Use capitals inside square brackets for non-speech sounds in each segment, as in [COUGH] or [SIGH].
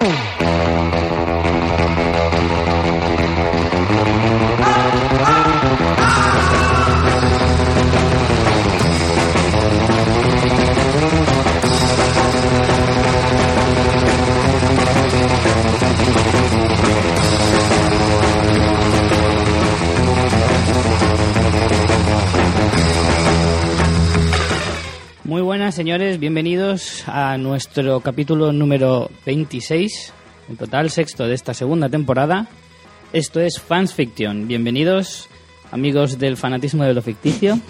Oh. Muy buenas, señores, bienvenidos a nuestro capítulo número 26, en total sexto de esta segunda temporada. Esto es Fans Fiction. Bienvenidos, amigos del fanatismo de lo ficticio,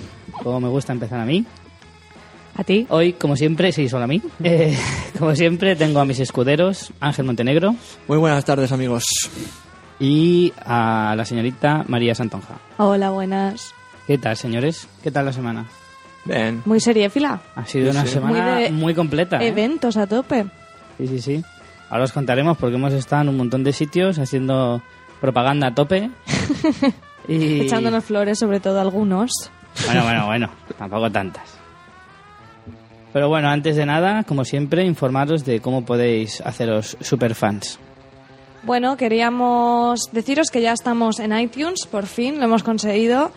como me gusta empezar a mí. ¿A ti? Hoy, como siempre, sí, solo a mí. Eh, [LAUGHS] como siempre, tengo a mis escuderos, Ángel Montenegro Muy buenas tardes, amigos. y a la señorita María Santonja. Hola, buenas. ¿Qué tal, señores? ¿Qué tal la semana? Bien. Muy seriéfila. Ha sido una Sí. semana Muy muy, completa. ¿eh? Eventos a tope. Sí, sí, sí. Ahora os contaremos porque hemos estado en un montón de sitios haciendo propaganda a tope. [LAUGHS] y... Echándonos flores, sobre todo algunos. Bueno, bueno, bueno. Tampoco tantas. Pero bueno, antes de nada, como siempre, informaros de cómo podéis haceros superfans. Bueno, queríamos deciros que ya estamos en iTunes, por fin, lo hemos conseguido.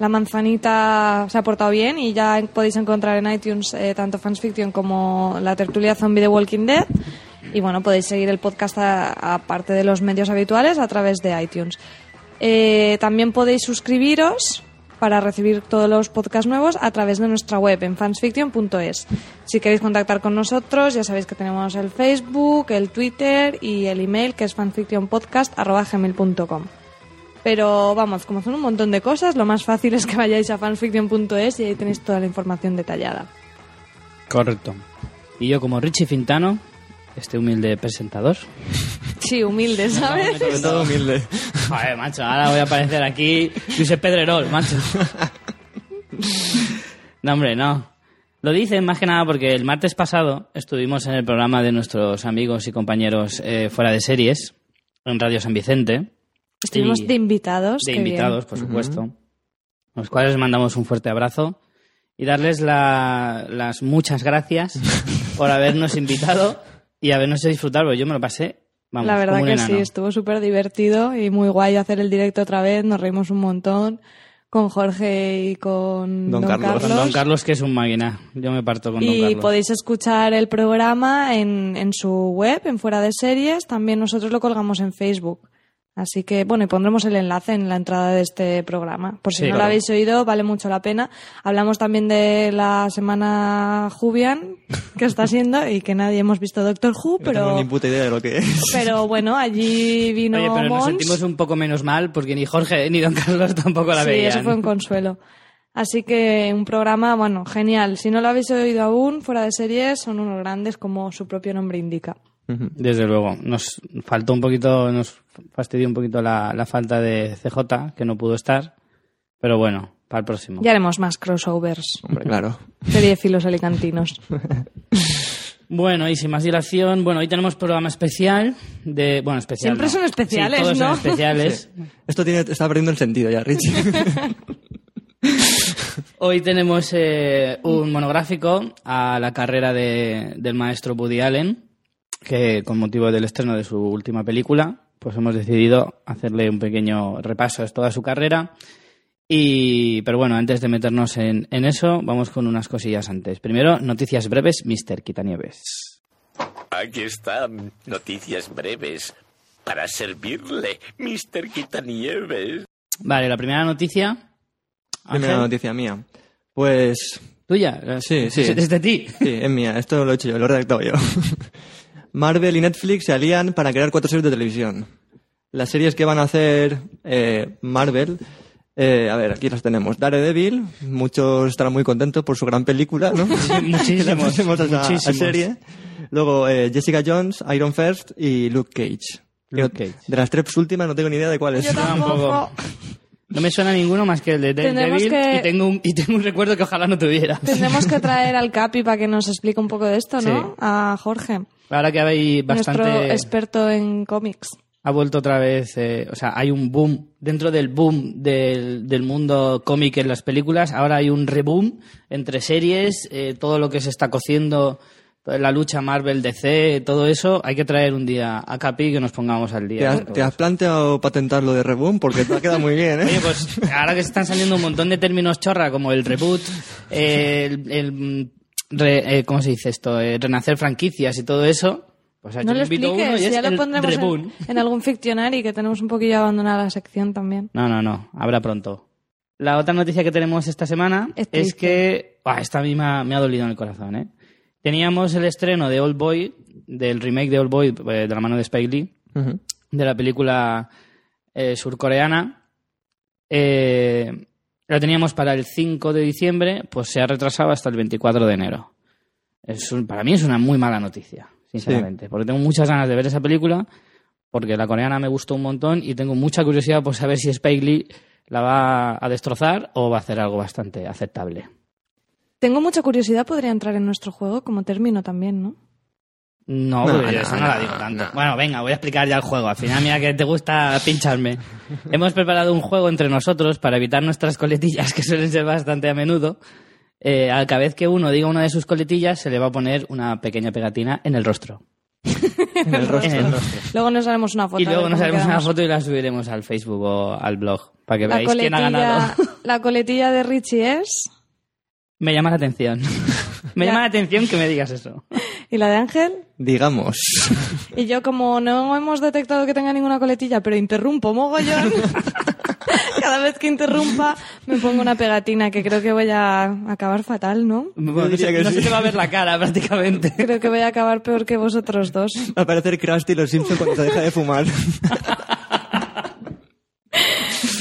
La manzanita se ha portado bien y ya podéis encontrar en iTunes eh, tanto Fans Fiction como la tertulia zombie de Walking Dead. Y bueno, podéis seguir el podcast aparte de los medios habituales a través de iTunes. Eh, también podéis suscribiros para recibir todos los podcasts nuevos a través de nuestra web en fansfiction.es. Si queréis contactar con nosotros, ya sabéis que tenemos el Facebook, el Twitter y el email que es fanfictionpodcast.gmail.com. Pero vamos, como son un montón de cosas, lo más fácil es que vayáis a fansfiction.es y ahí tenéis toda la información detallada. Correcto. Y yo como Richie Fintano, este humilde presentador. [LAUGHS] Sí, humilde, [LAUGHS] ¿sabes? Sobre todo humilde. Joder, macho, ahora voy a aparecer aquí Josep Pedrerol, macho. [LAUGHS] No, hombre, no. Lo dicen más que nada porque el martes pasado estuvimos en el programa de nuestros amigos y compañeros eh, fuera de series, en Radio San Vicente. Estuvimos Y- de invitados. de bien. invitados, por supuesto, los cuales les mandamos un fuerte abrazo y darles la- las muchas gracias [LAUGHS] por habernos invitado y habernos hecho disfrutar, porque yo me lo pasé, vamos, la verdad como un que enano. sí, estuvo súper divertido y muy guay hacer el directo otra vez, nos reímos un montón con Jorge y con Don Don, Carlos. Don Carlos, que es un máquina. Yo me parto con Don Y Carlos. podéis escuchar el programa en, en su web, en Fuera de Series. También nosotros lo colgamos en Facebook. Así que, bueno, y pondremos el enlace en la entrada de este programa. Por si Sí, no lo habéis oído, vale mucho la pena. Hablamos también de la semana Jubian, que está siendo, y que nadie hemos visto Doctor Who, No tengo pero, ni puta idea de lo que es. pero bueno, allí vino Oye, pero nos sentimos un poco menos mal porque ni Jorge ni Don Carlos tampoco la sí, veían. eso fue un consuelo. Así que un programa, bueno, genial. Si no lo habéis oído aún, fuera de series, son unos grandes como su propio nombre indica. Desde luego. Nos faltó un poquito, nos fastidió un poquito la, la falta de CJ, que no pudo estar. Pero bueno, para el próximo. Ya haremos más crossovers. Hombre, claro. Serie filos alicantinos. Bueno, y sin más dilación, bueno, hoy tenemos programa especial de... Bueno, especial Siempre no. son especiales, Sí, todos ¿no? son especiales. Esto tiene, está perdiendo el sentido ya, Richie. [LAUGHS] Hoy tenemos eh, un monográfico a la carrera de- del maestro Woody Allen, que con motivo del estreno de su última película, pues hemos decidido hacerle un pequeño repaso a toda su carrera. Y, pero bueno, antes de meternos en, en eso, vamos con unas cosillas antes. Primero, noticias breves, Mr. Quitanieves. Aquí están noticias breves para servirle, Mr. Quitanieves. Vale, la primera noticia. Primera noticia mía. Pues Tuya. Sí, sí. [LAUGHS] Desde ti. sí, es mía. Esto lo he hecho yo, lo he redactado yo. [LAUGHS] Marvel y Netflix se alían para crear cuatro series de televisión. Las series que van a hacer eh, Marvel, eh, a ver, aquí las tenemos. Daredevil, muchos estarán muy contentos por su gran película, ¿no? [LAUGHS] muchísimos, La a a muchísimos. serie. Luego eh, Jessica Jones, Iron First y Luke Cage. Luke Cage. De las tres últimas no tengo ni idea de cuál es. Yo tampoco. No me suena ninguno más que el de Daredevil que- y, tengo un, y tengo un recuerdo que ojalá no tuviera. Tendremos que [LAUGHS] traer al Capi para que nos explique un poco de esto, ¿no? Sí. A Jorge, Ahora que hay bastante... nuestro experto en cómics. ha vuelto otra vez, eh, o sea, hay un boom, dentro del boom del, del mundo cómic en las películas, ahora hay un reboom entre series, eh, todo lo que se está cociendo, la lucha Marvel, DC, todo eso, hay que traer un día a Capi que nos pongamos al ¿Te día. has, te has planteado patentar lo de Reboom? Porque te ha quedado muy bien, ¿eh? Oye, pues ahora que se están saliendo un montón de términos chorra, como el reboot, eh, el, el, re- eh, ¿cómo se dice esto? Eh, renacer franquicias y todo eso, pues No yo lo invito uno expliques, y es ya lo pondremos en, en algún ficcionario que tenemos un poquillo abandonada la sección también. No, no, no, habrá pronto. La otra noticia que tenemos esta semana Es que... ah, esta a mí me ha, me ha dolido en el corazón, ¿eh? Teníamos el estreno de Old Boy, del remake de Old Boy, eh, de la mano de Spike Lee, de la película eh, surcoreana. Eh, la teníamos para el 5 de diciembre, pues se ha retrasado hasta el 24 de enero. Es un- para mí es una muy mala noticia, sinceramente, porque tengo muchas ganas de ver esa película, porque la coreana me gustó un montón y tengo mucha curiosidad por saber si Spike Lee la va a destrozar o va a hacer algo bastante aceptable. Tengo mucha curiosidad, podría entrar en nuestro juego como término también, ¿no? No, No, porque no, eso no, no, la digo tanto. no. Bueno, venga, voy a explicar ya el juego. Al final, mira que te gusta pincharme. [LAUGHS] Hemos preparado un juego entre nosotros para evitar nuestras coletillas, que suelen ser bastante a menudo. Eh, a cada vez que uno diga una de sus coletillas, se le va a poner una pequeña pegatina en el rostro. [LAUGHS] En el rostro. En el rostro. Luego nos haremos una foto. Y luego nos haremos una foto y la subiremos al Facebook o al blog, para que La veáis quién ha ganado. la coletilla de Richie es... Me llama la atención. [LAUGHS] me llama la atención que me digas eso. ¿Y la de Ángel? Digamos. Y yo como no hemos detectado que tenga ninguna coletilla, pero interrumpo mogollón, [LAUGHS] cada vez que interrumpa me pongo una pegatina que creo que voy a acabar fatal, ¿no? Bueno, no diría se, que no se sí. te va a ver la cara prácticamente. Creo que voy a acabar peor que vosotros dos. Va a parecer Krusty los Simpsons cuando se deja de fumar. [LAUGHS]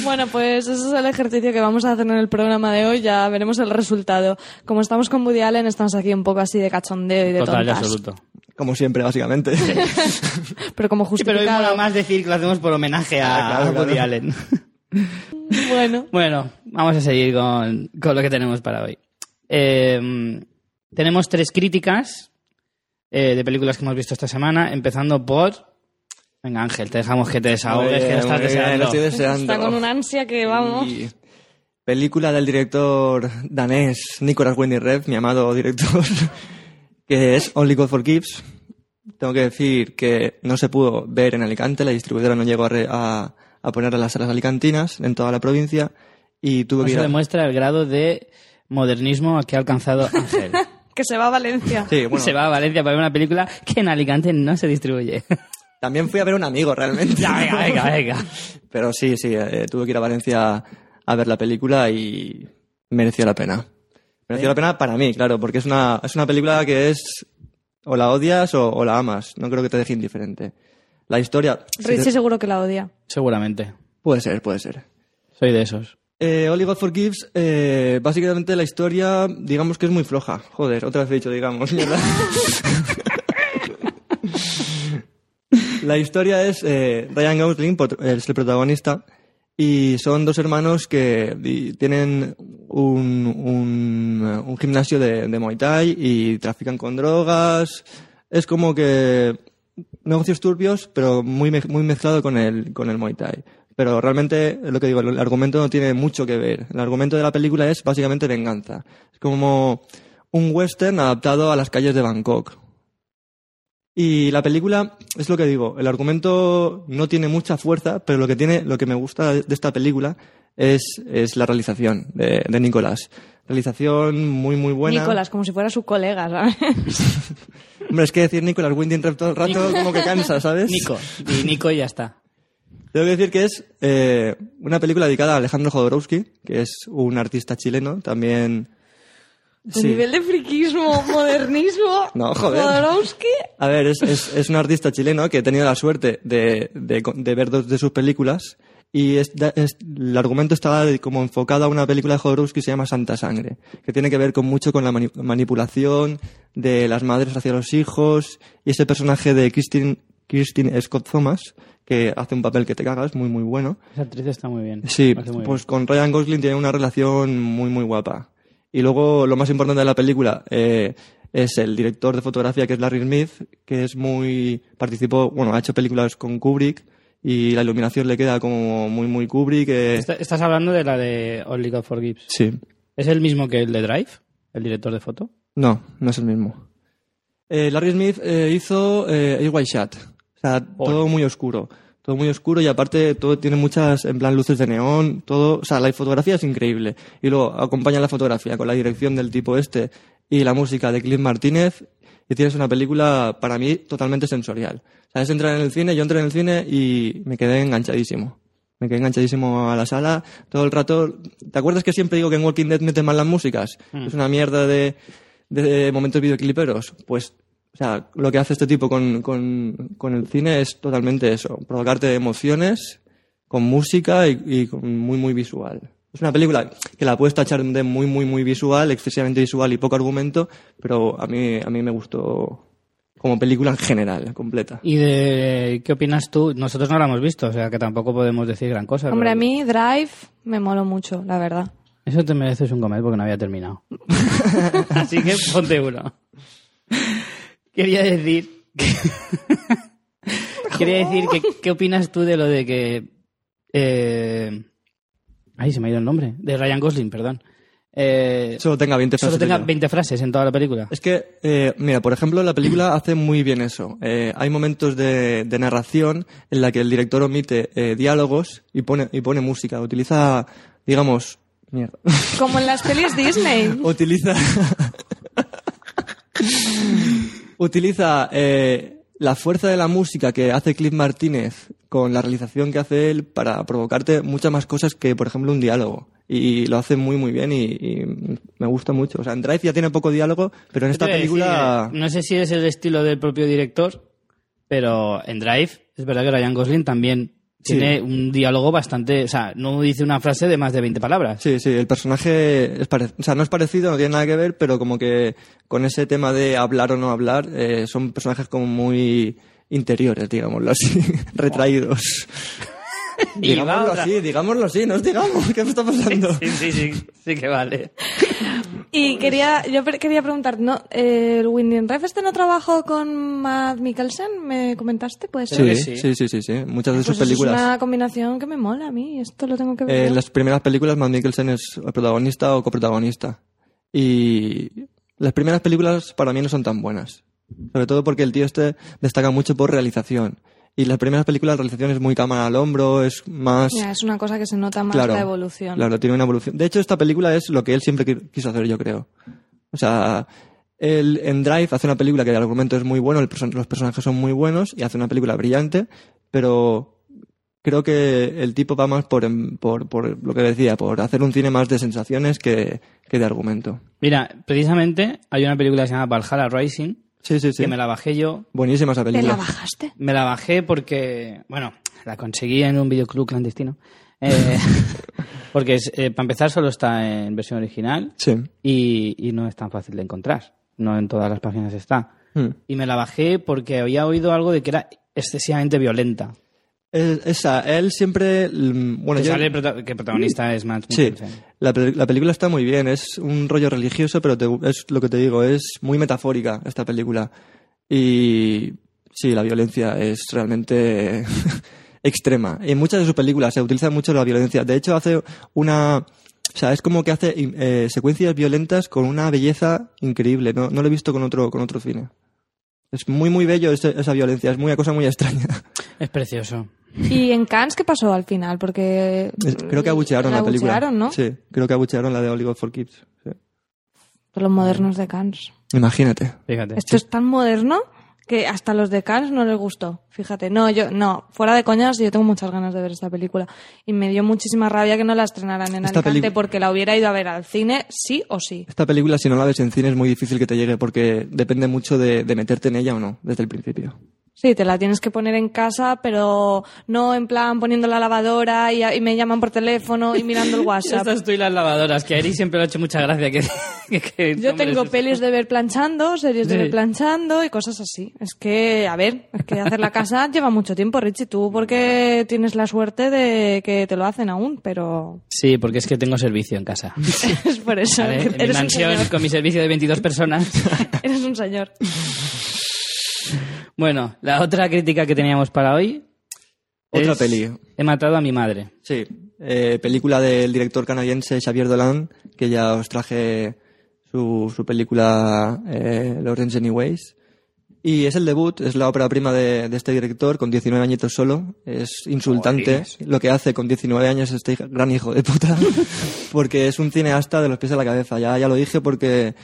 Bueno, pues ese es el ejercicio que vamos a hacer en el programa de hoy. Ya veremos el resultado. Como estamos con Woody Allen, estamos aquí un poco así de cachondeo y de Total y tontas. absoluto. Como siempre, básicamente. [LAUGHS] Pero como Sí, pero hoy justificado. mola más decir que lo hacemos por homenaje a, Ah, claro, a Woody claro. Allen. [LAUGHS] Bueno, bueno, vamos a seguir con, con lo que tenemos para hoy. Eh, tenemos tres críticas eh, de películas que hemos visto esta semana, empezando por... Venga, Ángel, te dejamos que te desahogues, que lo estás deseando. lo estoy deseando. está con una ansia que vamos. Y película del director danés Nicolas Winding Refn, mi amado director, [LAUGHS] que es Only God Forgives. Tengo que decir que no se pudo ver en Alicante, la distribuidora no llegó a, re- a, a poner en las salas alicantinas en toda la provincia y tuve que ir Eso a... demuestra el grado de modernismo que ha alcanzado Ángel. [LAUGHS] Que se va a Valencia. Sí, bueno, Se va a Valencia para ver una película que en Alicante no se distribuye. [LAUGHS] también fui a ver a un amigo realmente. ya, venga, venga, [LAUGHS] venga. Pero sí, sí, eh, tuve que ir a Valencia a ver la película y mereció la pena. Mereció la pena para mí, claro, porque es una, es una película que es o la odias o, o la amas. No creo que te deje indiferente. La historia... si te- Richie seguro que la odia. Seguramente. Puede ser, puede ser. Soy de esos. Eh, Only God Forgives, eh, básicamente la historia, digamos que es muy floja. Joder, otra vez he dicho, digamos. [LAUGHS] la historia es, eh, Ryan Gosling es el protagonista, y son dos hermanos que tienen un, un, un gimnasio de, Muay Thai y trafican con drogas. Es como que negocios turbios, pero muy, muy mezclado con el, con el Muay Thai. Pero realmente, lo que digo, el argumento no tiene mucho que ver. El argumento de la película es básicamente venganza. Es como un western adaptado a las calles de Bangkok. Y la película, es lo que digo, el argumento no tiene mucha fuerza, pero lo que tiene, lo que me gusta de esta película es, es la realización de, de Nicolás. Realización muy, muy buena. Nicolás, como si fuera su colega, ¿sabes? [LAUGHS] Hombre, es que decir Nicolás Winding todo el rato como que cansa, ¿sabes? Nico. Y Nico y ya está. Tengo que decir que es eh, una película dedicada a Alejandro Jodorowsky, que es un artista chileno, también... Nivel de friquismo, modernismo. [LAUGHS] No, joder. Jodorowsky. A ver, es, es, es un artista chileno que he tenido la suerte de, de, de ver dos de sus películas Y es- es- el argumento está de- como enfocado a una película de Jodorowsky que se llama Santa Sangre, que tiene que ver con mucho con la mani- manipulación de las madres hacia los hijos y ese personaje de Christine, Christine Scott Thomas, que hace un papel que te cagas, muy muy bueno. Esa actriz está muy bien. Sí, muy pues con Ryan Gosling tiene una relación muy, muy guapa. Y luego lo más importante de la película eh, es el director de fotografía, que es Larry Smith, que es muy. participó, bueno, ha hecho películas con Kubrick y la iluminación le queda como muy, muy Kubrick. eh, Está- Estás hablando de la de Only God Forgives. Sí, ¿Es el mismo que el de Drive? ¿El director de foto? no, no es el mismo. Eh, Larry Smith eh, hizo Air White Shot. O sea, todo muy oscuro. Todo muy oscuro y aparte todo tiene muchas, en plan, luces de neón, todo, o sea, la fotografía es increíble. Y luego acompaña la fotografía con la dirección del tipo este y la música de Clint Martínez y tienes una película, para mí, totalmente sensorial. O sea, es entrar en el cine, yo entré en el cine y me quedé enganchadísimo. Me quedé enganchadísimo a la sala todo el rato. ¿Te acuerdas que siempre digo que en Walking Dead meten mal las músicas? Es una mierda de, de momentos videocliperos. Pues, o sea, lo que hace este tipo con, con, con el cine es totalmente eso. Provocarte emociones con música y, y con muy, muy visual. Es una película que la puedes tachar de muy, muy, muy visual, excesivamente visual y poco argumento, pero a mí, a mí me gustó como película en general, completa. ¿Y de qué opinas tú? Nosotros no la hemos visto, o sea que tampoco podemos decir gran cosa. Hombre, pero a mí Drive me moló mucho, la verdad. Eso te mereces un comer porque no había terminado. [LAUGHS] Así que ponte uno. [LAUGHS] Quería decir... que- [LAUGHS] Quería decir que qué opinas tú de lo de que... eh, Ay, se me ha ido el nombre. De Ryan Gosling, perdón. Eh, Solo tenga 20 solo frases. tenga de- 20 frases en toda la película. Es que, eh, mira, por ejemplo, la película hace muy bien eso. Eh, hay momentos de, de narración en la que el director omite eh, diálogos y pone, y pone música. Utiliza, digamos, mierda. Como en las pelis Disney. [LAUGHS] utiliza [LAUGHS] utiliza eh, la fuerza de la música que hace Cliff Martínez con la realización que hace él para provocarte muchas más cosas que por ejemplo un diálogo. Y lo hace muy muy bien y, y me gusta mucho. O sea en Drive ya tiene poco diálogo pero en esta decir, película eh, no sé si es el estilo del propio director, pero en Drive es verdad que Ryan Gosling también Sí. tiene un diálogo bastante... O sea, no dice una frase de más de 20 palabras. Sí, sí, el personaje es pare- o sea, no es parecido, no tiene nada que ver, pero como que con ese tema de hablar o no hablar, eh, son personajes como muy interiores, digámoslo así, [LAUGHS] retraídos. [LAUGHS] Digámoslo así, digámoslo así, nos digamos, ¿qué me está pasando? Sí, sí, sí, sí que vale. [LAUGHS] Y quería, yo quería preguntar, ¿no, eh, ¿el Winding Ref este no trabajó con Matt Mikkelsen? ¿Me comentaste? ¿Puede ser? Sí, sí, sí. sí, sí, sí, muchas de Pues sus películas. Es una combinación que me mola a mí, esto lo tengo que ver. Eh, yo. en las primeras películas Matt Mikkelsen es el protagonista o coprotagonista. Y las primeras películas para mí no son tan buenas. Sobre todo porque el tío este destaca mucho por realización. Y las primeras películas la realización es muy cámara al hombro, es más... Ya, es una cosa que se nota más claro, la evolución. Claro, tiene una evolución. De hecho, esta película es lo que él siempre qui- quiso hacer, yo creo. O sea, él en Drive hace una película que el argumento es muy bueno, el person- los personajes son muy buenos y hace una película brillante, pero creo que el tipo va más por, por, por lo que decía, por hacer un cine más de sensaciones que, que de argumento. Mira, precisamente hay una película que se llama Valhalla Rising, Sí, sí, sí. que me la bajé yo. Buenísima esa ¿Te película. la bajaste? Me la bajé porque, bueno, la conseguí en un videoclub clandestino. Eh, [LAUGHS] porque, es, eh, para empezar, solo está en versión original Sí. y, y no es tan fácil de encontrar. No en todas las páginas está. Mm. Y me la bajé porque había oído algo de que era excesivamente violenta. Es- esa, él siempre... mm, Bueno, que yo- sale el prota- que el protagonista es Matt Sí, la, pel- la película está muy bien, es un rollo religioso, pero te- es lo que te digo, es muy metafórica esta película. Y sí, la violencia es realmente [LAUGHS] extrema. Y en muchas de sus películas se utiliza mucho la violencia. De hecho, hace una... O sea, es como que hace eh, secuencias violentas con una belleza increíble. No, no lo he visto con otro, con otro cine. Es muy, muy bello ese- esa violencia, es muy, una cosa muy extraña. Es precioso. ¿Y en Cannes qué pasó al final? Porque... Es- creo que abuchearon la, película. abuchearon, ¿no? Sí, creo que abuchearon la de Oliver for Kids. Sí. Por los modernos de Cannes. Imagínate. Fíjate. Esto es tan moderno que hasta los de Cannes no les gustó. Fíjate, no, yo, no, fuera de coñas, yo tengo muchas ganas de ver esta película. Y me dio muchísima rabia que no la estrenaran en Esta Alicante porque la hubiera ido a ver al cine, sí o sí. Esta película, si no la ves en cine, es muy difícil que te llegue porque depende mucho de, de meterte en ella o no, desde el principio. Sí, te la tienes que poner en casa, pero no en plan poniendo la lavadora y, y me llaman por teléfono y mirando el [LAUGHS] WhatsApp. Estas tú y las lavadoras, que a Eri siempre le ha hecho mucha gracia que... [LAUGHS] que- que Yo tengo pelis de ver planchando, series de Sí. ver planchando y cosas así. Es que, a ver, es que hacer la casa [LAUGHS] lleva mucho tiempo, Richie. Tú porque tienes la suerte de que te lo hacen aún, pero Sí, porque es que tengo servicio en casa. es por eso. Que en mi mansión con mi servicio de 22 personas. eres un señor. Bueno, la otra crítica que teníamos para hoy. Otra es peli. He matado a mi madre. Sí, eh, película del director canadiense Xavier Dolan, que ya os traje su, su película eh, Lawrence Anyways. Y es el debut, es la ópera prima de, de este director, con 19 añitos solo. Es insultante lo que hace con 19 años este gran hijo de puta, [LAUGHS] porque es un cineasta de los pies a la cabeza. Ya, ya lo dije porque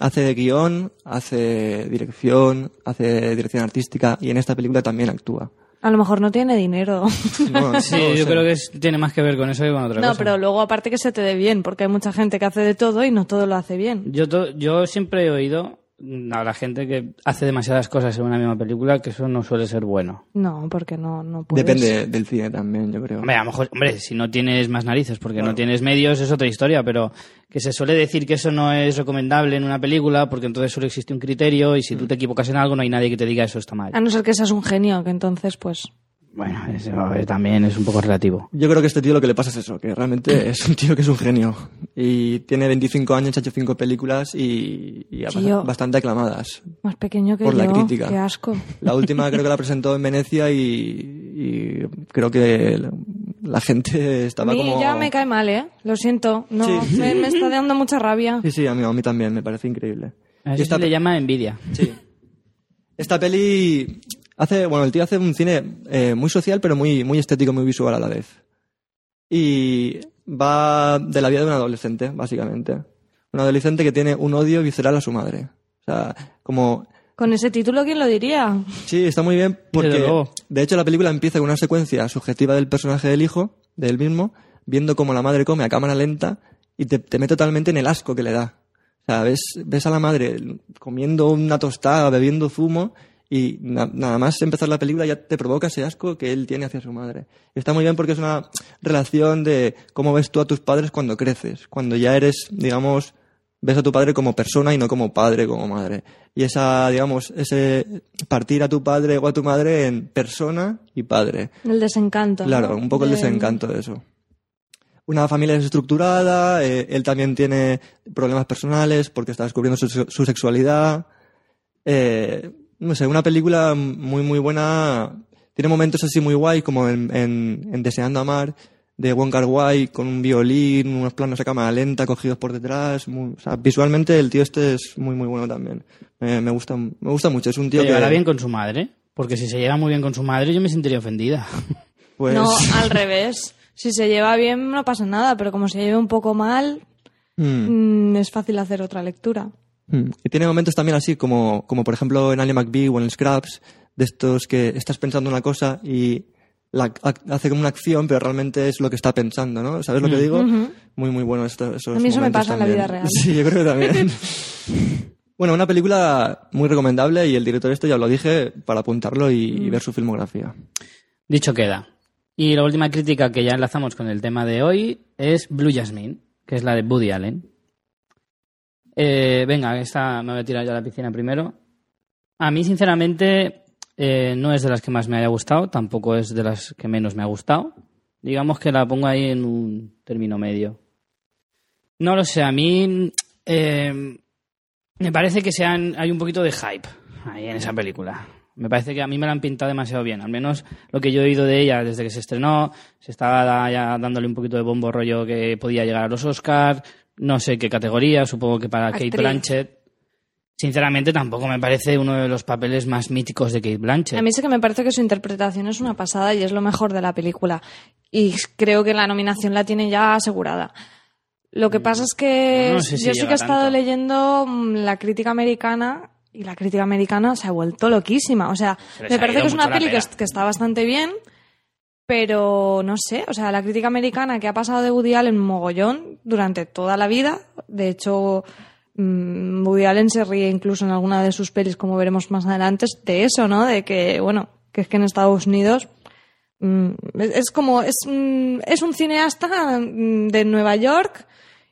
hace de guion, hace dirección, hace dirección artística y en esta película también actúa. A lo mejor no tiene dinero. [LAUGHS] No, Sí, no yo creo que es- tiene más que ver con eso que con otra No, cosa. pero luego aparte que se te dé bien, porque hay mucha gente que hace de todo y no todo lo hace bien. Yo, to- yo siempre he oído a la gente que hace demasiadas cosas en una misma película que eso no suele ser bueno. No, porque no, no puedes. Depende del cine también, yo creo. Hombre, a lo mejor, hombre, si no tienes más narices porque no tienes medios es otra historia, pero que se suele decir que eso no es recomendable en una película porque entonces solo existe un criterio y si tú te equivocas en algo no hay nadie que te diga eso está mal. A no ser que seas un genio, que entonces pues... Bueno, eso también es un poco relativo. Yo creo que a este tío lo que le pasa es eso, que realmente [COUGHS] es un tío que es un genio. Y tiene 25 años, ha hecho 5 películas y, y Tío. bastante aclamadas. Más pequeño que Por la yo. crítica. Qué asco. La última creo que la presentó en Venecia y, y creo que la, la gente A estaba mí como... ya me cae mal, ¿eh? Lo siento. No, Sí. Me, me está dando mucha rabia. Sí, sí, a mí, a mí también, me parece increíble. A eso esta se le llama envidia. Sí. Esta peli hace, bueno, el tío hace un cine eh, muy social, pero muy, muy estético, muy visual a la vez. Y va de la vida de un adolescente, básicamente. Un adolescente que tiene un odio visceral a su madre. O sea, como Con ese título, ¿quién lo diría? Sí, está muy bien porque, de hecho, la película empieza con una secuencia subjetiva del personaje del hijo, de él mismo, viendo cómo la madre come a cámara lenta y te, te mete totalmente en el asco que le da. O sea, ves, ves a la madre comiendo una tostada, bebiendo zumo y na- nada más empezar la película ya te provoca ese asco que él tiene hacia su madre. Y está muy bien porque es una relación de cómo ves tú a tus padres cuando creces, cuando ya eres, digamos, ves a tu padre como persona y no como padre, como madre. Y esa, digamos, ese partir a tu padre o a tu madre en persona y padre. El desencanto. Claro, ¿no? un poco el De- desencanto de eso. Una familia desestructurada, eh, él también tiene problemas personales porque está descubriendo su, su sexualidad. Eh, no sé, una película muy, muy buena. Tiene momentos así muy guay, como en, en, en Deseando Amar, de Wong Kar Wai, con un violín, unos planos a cámara lenta cogidos por detrás. muy- o sea, visualmente el tío este es muy, muy bueno también. Me, me gusta, me gusta mucho. Es un tío ¿Se que... llevará bien con su madre? Porque si se lleva muy bien con su madre yo me sentiría ofendida. [LAUGHS] pues, No, al revés. Si se lleva bien no pasa nada, pero como se lleve un poco mal, mm. mm, es fácil hacer otra lectura. Mm. Y tiene momentos también así, como, como por ejemplo en Ali McBee o en el Scraps, de estos que estás pensando una cosa y la, ha- hace como una acción, pero realmente es lo que está pensando, ¿no? ¿Sabes lo que digo? Muy, muy bueno esto, esos A mí eso me pasa en la vida real. [LAUGHS] Sí, yo creo que también. [LAUGHS] bueno, una película muy recomendable y el director este ya lo dije para apuntarlo y, Mm. y ver su filmografía. Dicho queda. Y la última crítica que ya enlazamos con el tema de hoy es Blue Jasmine, que es la de Woody Allen. Eh, venga, esta me voy a tirar yo a la piscina primero. A mí, sinceramente, eh, no es de las que más me haya gustado, tampoco es de las que menos me ha gustado. Digamos que la pongo ahí en un término medio. No lo sé, a mí eh, me parece que sean, hay un poquito de hype ahí en esa película. Me parece que a mí me la han pintado demasiado bien. Al menos lo que yo he oído de ella desde que se estrenó, se estaba ya dándole un poquito de bombo rollo que podía llegar a los Oscars, no sé qué categoría, supongo que para Kate Actriz. Blanchett. Sinceramente tampoco me parece uno de los papeles más míticos de Kate Blanchett. A mí sí que me parece que su interpretación es una pasada y es lo mejor de la película. Y creo que la nominación la tiene ya asegurada. Lo que pasa es que No sé si yo sí que he estado tanto. leyendo mm, la crítica americana y la crítica americana se ha vuelto loquísima. O sea, me parece que es una peli que, que está bastante bien, pero no sé, o sea, la crítica americana que ha pasado de Woody Allen mogollón durante toda la vida, de hecho mm, Woody Allen se ríe incluso en alguna de sus pelis, como veremos más adelante, de eso, ¿no? De que, bueno, que es que en Estados Unidos mm, es, es como, es, un- es un cineasta mm, de Nueva York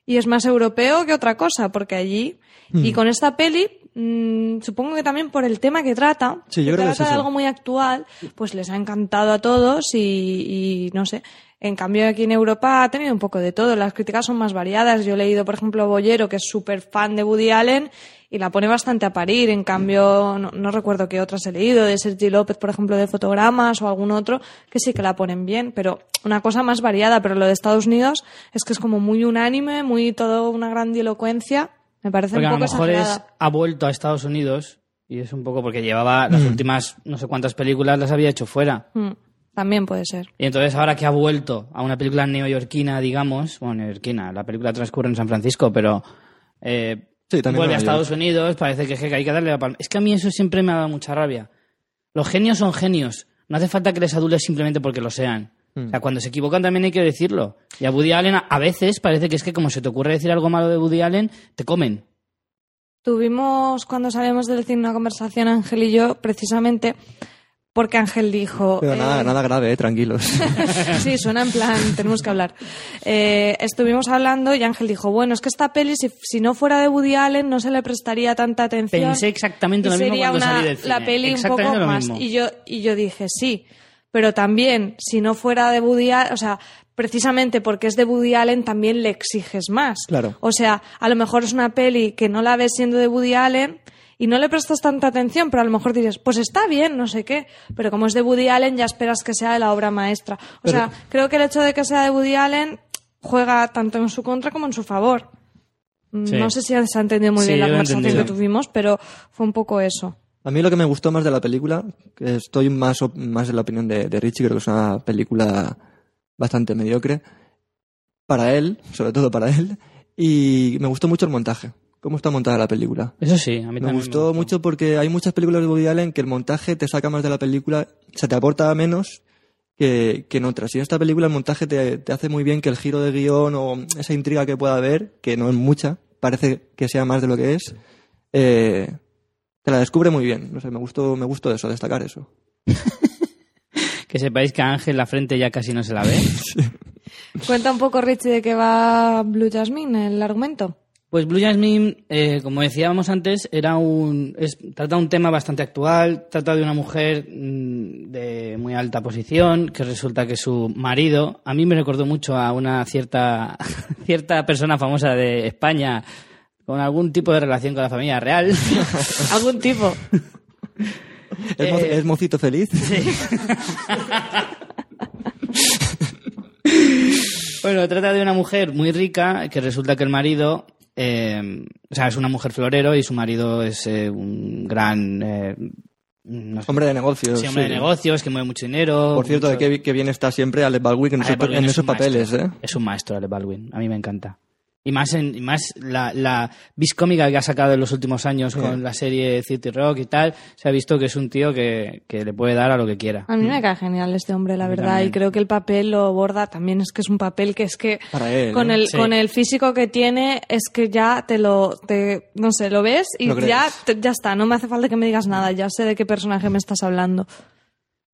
y es más europeo que otra cosa, porque allí, y con esta peli, mm, supongo que también por el tema que trata, Sí, yo que creo que es trata de algo muy actual, pues les ha encantado a todos y, y no sé. En cambio, aquí en Europa ha tenido un poco de todo. Las críticas son más variadas. Yo he leído, por ejemplo, Bollero, que es súper fan de Woody Allen, y la pone bastante a parir. En cambio, no, no recuerdo qué otras he leído, de Sergi López, por ejemplo, de fotogramas o algún otro, que sí que la ponen bien, pero una cosa más variada. Pero lo de Estados Unidos es que es como muy unánime, muy todo una grandilocuencia. Me parece Porque a un lo poco mejor es, ha vuelto a Estados Unidos y es un poco porque llevaba las últimas no sé cuántas películas las había hecho fuera. Mm, también puede ser. Y entonces ahora que ha vuelto a una película neoyorquina, digamos, bueno, neoyorquina, la película transcurre en San Francisco, pero eh, Sí, también vuelve a Estados York. Unidos, parece que, que hay que darle la palma. Es que a mí eso siempre me ha dado mucha rabia. Los genios son genios. No hace falta que les adules simplemente porque lo sean. O sea, cuando se equivocan también hay que decirlo. Y a Woody Allen a, a veces parece que es que como se te ocurre decir algo malo de Woody Allen, te comen. Tuvimos cuando salimos del cine una conversación Ángel y yo precisamente porque Ángel dijo Pero eh, nada, nada grave, eh, tranquilos. [LAUGHS] sí suena en plan tenemos que hablar Eh, estuvimos hablando y Ángel dijo bueno es que esta peli si, si no fuera de Woody Allen no se le prestaría tanta atención Pensé exactamente lo mismo sería cuando una- salí del cine. la peli un poco lo más y yo y yo dije sí pero también si no fuera de Woody Allen o sea precisamente porque es de Woody Allen también le exiges más Claro. o sea, a lo mejor es una peli que no la ves siendo de Woody Allen y no le prestas tanta atención, pero a lo mejor dices, pues está bien, no sé qué. Pero como es de Woody Allen, ya esperas que sea de la obra maestra. O Pero- sea, creo que el hecho de que sea de Woody Allen juega tanto en su contra como en su favor. Sí. No sé si se ha entendido muy Sí, bien la conversación que tuvimos, pero fue un poco eso. A mí lo que me gustó más de la película, que estoy más, más en la opinión de, de Richie, creo que es una película bastante mediocre, para él, sobre todo para él, y me gustó mucho el montaje, cómo está montada la película. Eso sí, a mí Me también gustó mucho porque hay muchas películas de Woody Allen que el montaje te saca más de la película, se te aporta menos que, que en otras. Y en esta película el montaje te, te hace muy bien que el giro de guion o esa intriga que pueda haber, que no es mucha, parece que sea más de lo que es, eh, te la descubre muy bien. No sé, me gustó, me gustó eso, destacar eso. [LAUGHS] Que sepáis que a Ángel la frente ya casi no se la ve. [LAUGHS] Cuenta un poco, Richie, de qué va Blue Jasmine, el argumento. Pues Blue Jasmine, eh, como decíamos antes, era un, es, trata un tema bastante actual, trata de una mujer mm, de muy alta posición, que resulta que su marido, a mí me recordó mucho a una cierta, [LAUGHS] cierta persona famosa de España con algún tipo de relación con la familia real. [LAUGHS] Algún tipo. ¿Es, mo- Eh, es mocito feliz? [LAUGHS] Bueno, trata de una mujer muy rica que resulta que el marido, eh, o sea, es una mujer florero y su marido es eh, un gran, eh, no sé, Hombre de negocios. sí, hombre sí. de negocios que mueve mucho dinero. Por cierto, mucho- de qué, qué bien está siempre Alec Baldwin en, Alec esos, Baldwin en es esos papeles, ¿eh? Es un maestro, Alec Baldwin. A mí me encanta. Y más, en, y más la, la vis cómica que ha sacado en los últimos años con la serie City Rock y tal, se ha visto que es un tío que, que le puede dar a lo que quiera. A mí me cae genial este hombre, la verdad, también. y creo que el papel lo borda también. Es que es un papel que es que Para él, con ¿eh? el Sí. con el físico que tiene es que ya te lo te, no sé, lo ves y Lo ya te- ya está. No me hace falta que me digas nada. Ya sé de qué personaje me estás hablando.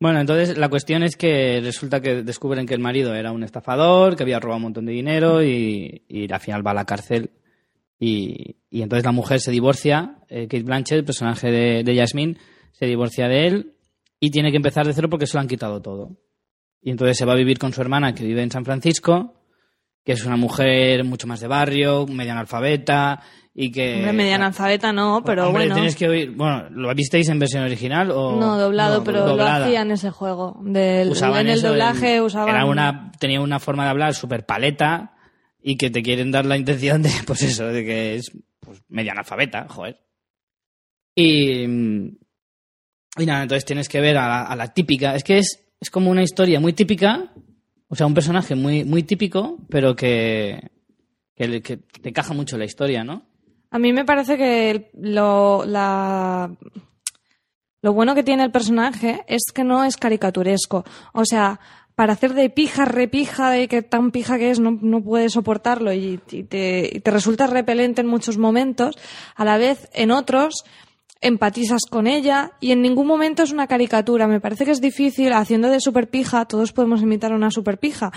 Bueno, entonces la cuestión es que resulta que descubren que el marido era un estafador, que había robado un montón de dinero y, y al final va a la cárcel. Y, y entonces la mujer se divorcia, eh, Kate Blanchett, el personaje de, de Jasmine, se divorcia de él y tiene que empezar de cero porque se lo han quitado todo. Y entonces se va a vivir con su hermana que vive en San Francisco, que es una mujer mucho más de barrio, media analfabeta y que... Hombre, media analfabeta no, pero Hombre, bueno. tienes que oír... Bueno, ¿lo visteis en versión original o...? No, doblado, No, pero doblada. lo hacían ese juego. Del, usaban en el doblaje en- usaban. era una tenía una forma de hablar súper paleta y que te quieren dar la intención de [LAUGHS] pues eso de que es pues, media analfabeta joder y y nada entonces tienes que ver a la, a la típica es que es es como una historia muy típica o sea un personaje muy muy típico pero que que, que te caja mucho la historia no A mí me parece que lo, la, lo bueno que tiene el personaje es que no es caricaturesco. O sea, para hacer de pija, repija, de que tan pija que es, no, no puede soportarlo y, te, y te resulta repelente en muchos momentos, a la vez en otros empatizas con ella y en ningún momento es una caricatura. Me parece que es difícil, haciendo de super pija, todos podemos imitar a una super pija,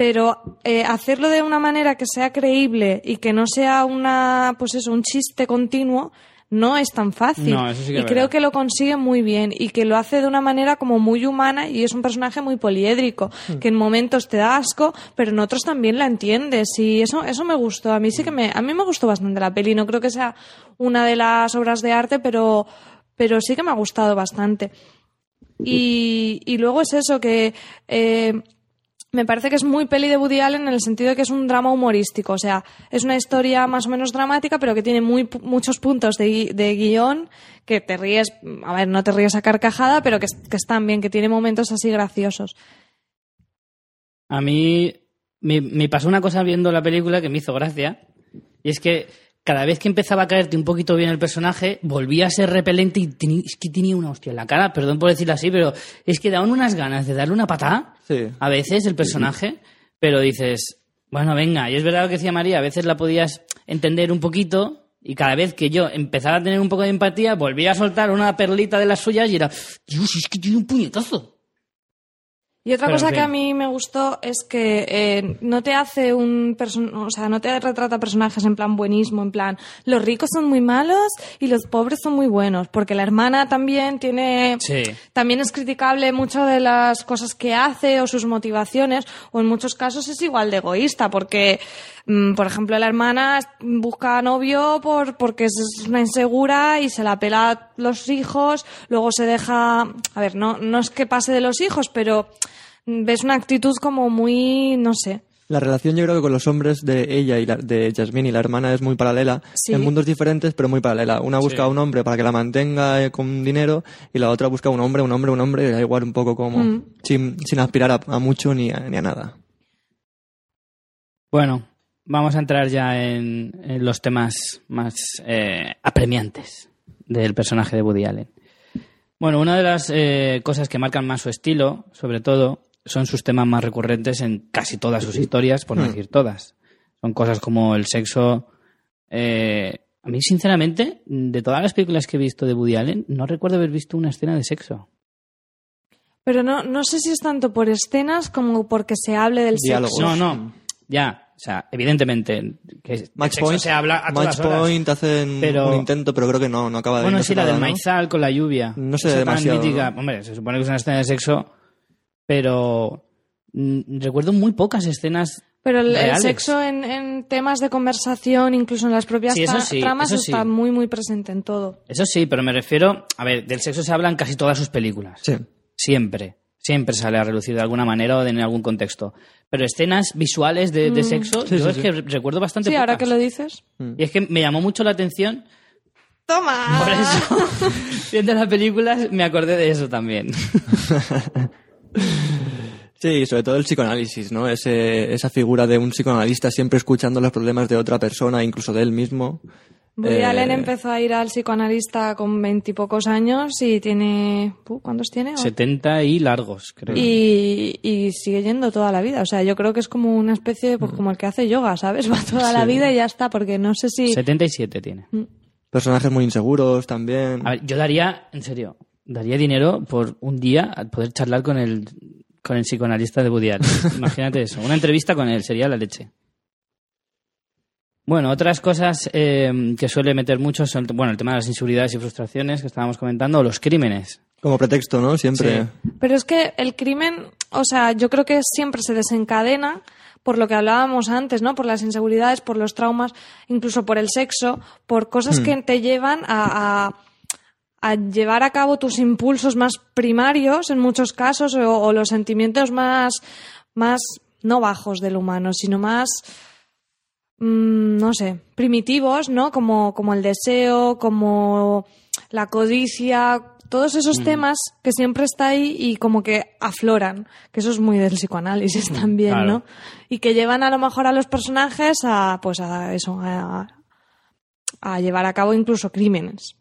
pero eh, hacerlo de una manera que sea creíble y que no sea una, pues eso, un chiste continuo, no es tan fácil. No, eso sí que y es creo que lo consigue muy bien y que lo hace de una manera como muy humana y es un personaje muy poliédrico, Hmm. que en momentos te da asco, pero en otros también la entiendes y eso eso me gustó. A mí sí que me a mí me gustó bastante la peli, no creo que sea una de las obras de arte, pero pero sí que me ha gustado bastante. Y, y luego es eso que eh, me parece que es muy peli de Woody Allen en el sentido de que es un drama humorístico. O sea, es una historia más o menos dramática, pero que tiene muy, muchos puntos de, de guion que te ríes, a ver, no te ríes a carcajada, pero que, que están bien, que tiene momentos así graciosos. A mí me, pasó una cosa viendo la película que me hizo gracia. Y es que cada vez que empezaba a caerte un poquito bien el personaje, volvía a ser repelente y es que tenía una hostia en la cara, perdón por decirlo así, pero es que daban unas ganas de darle una patada A veces el personaje, pero dices, bueno, venga, y es verdad lo que decía María, a veces la podías entender un poquito y cada vez que yo empezaba a tener un poco de empatía, volvía a soltar una perlita de las suyas y era, Dios, es que tiene un puñetazo. Y otra Pero, cosa que a mí me gustó es que eh, no te hace un person o sea, no te retrata personajes en plan buenismo, en plan los ricos son muy malos y los pobres son muy buenos, porque la hermana también tiene Sí. también es criticable mucho de las cosas que hace o sus motivaciones, o en muchos casos es igual de egoísta, porque, por ejemplo, la hermana busca novio por, porque es una insegura y se la pela a los hijos, luego se deja, a ver, no, no es que pase de los hijos, pero mm, ves una actitud como muy, no sé. La relación yo creo que con los hombres de ella y la, de Jasmine y la hermana es muy paralela, Sí. en mundos diferentes pero muy paralela. Una busca a un hombre para que la mantenga eh, con dinero y la otra busca un hombre, un hombre, un hombre, y da igual un poco como, Mm. sin, sin aspirar a, a mucho ni a, ni a nada. Bueno, vamos a entrar ya en, en los temas más eh, apremiantes del personaje de Woody Allen. Bueno, una de las eh, cosas que marcan más su estilo, sobre todo, son sus temas más recurrentes en casi todas sus historias, por no decir todas. Son cosas como el sexo. eh, a mí, sinceramente, de todas las películas que he visto de Woody Allen, no recuerdo haber visto una escena de sexo. Pero no, no sé si es tanto por escenas como porque se hable del Diálogos. sexo. No, no, ya. O sea, evidentemente, que el Match sexo Point, se habla a todas Match horas. Point hacen Pero- un intento, pero creo que no, no acaba de Bueno, no sí, la del ¿no? maizal con la lluvia. No sé demasiado, mítica. Hombre, se supone que es una escena de sexo, pero mm, recuerdo muy pocas escenas. Pero el, sexo en, en temas de conversación, incluso en las propias Sí, sí, tramas, sí. está muy, muy presente en todo. Eso sí, pero me refiero. A ver, del sexo se habla en casi todas sus películas. Sí. Siempre. Siempre sale a relucir de alguna manera o en algún contexto. Pero escenas visuales de, de sexo, Sí, yo sí, es sí. que re- recuerdo bastante Mm. Sí, ahora que lo dices. Y es que me llamó mucho la atención. ¡Toma! Por eso, [LAUGHS] viendo las películas, me acordé de eso también. [LAUGHS] Sí, sobre todo el psicoanálisis, ¿no? Ese, esa figura de un psicoanalista siempre escuchando los problemas de otra persona, incluso de él mismo. Woody Eh, Allen empezó a ir al psicoanalista con veintipocos años y tiene... ¿Cuántos tiene? 70 y largos, creo. Y, y sigue yendo toda la vida. O sea, yo creo que es como una especie, pues como el que hace yoga, ¿sabes? [LAUGHS] Va toda la vida y ya está, porque no sé si... 77 tiene. Personajes muy inseguros también. A ver, yo daría, en serio, daría dinero por un día a poder charlar con el, con el psicoanalista de Woody Allen. [LAUGHS] Imagínate eso. Una entrevista con él sería la leche. Bueno, otras cosas eh, que suele meter mucho son, bueno, el tema de las inseguridades y frustraciones que estábamos comentando, o los crímenes. Como pretexto, ¿no? Siempre. Sí. Pero es que el crimen, o sea, yo creo que siempre se desencadena por lo que hablábamos antes, ¿no? Por las inseguridades, por los traumas, incluso por el sexo, por cosas que te llevan a, a- a llevar a cabo tus impulsos más primarios en muchos casos o, o los sentimientos más, más no bajos del humano, sino más mm, no sé, primitivos, ¿no? Como, como el deseo, como la codicia, todos esos temas que siempre está ahí y como que afloran, que eso es muy del psicoanálisis también, claro. ¿no? Y que llevan a lo mejor a los personajes a, pues a eso, a, a llevar a cabo incluso crímenes.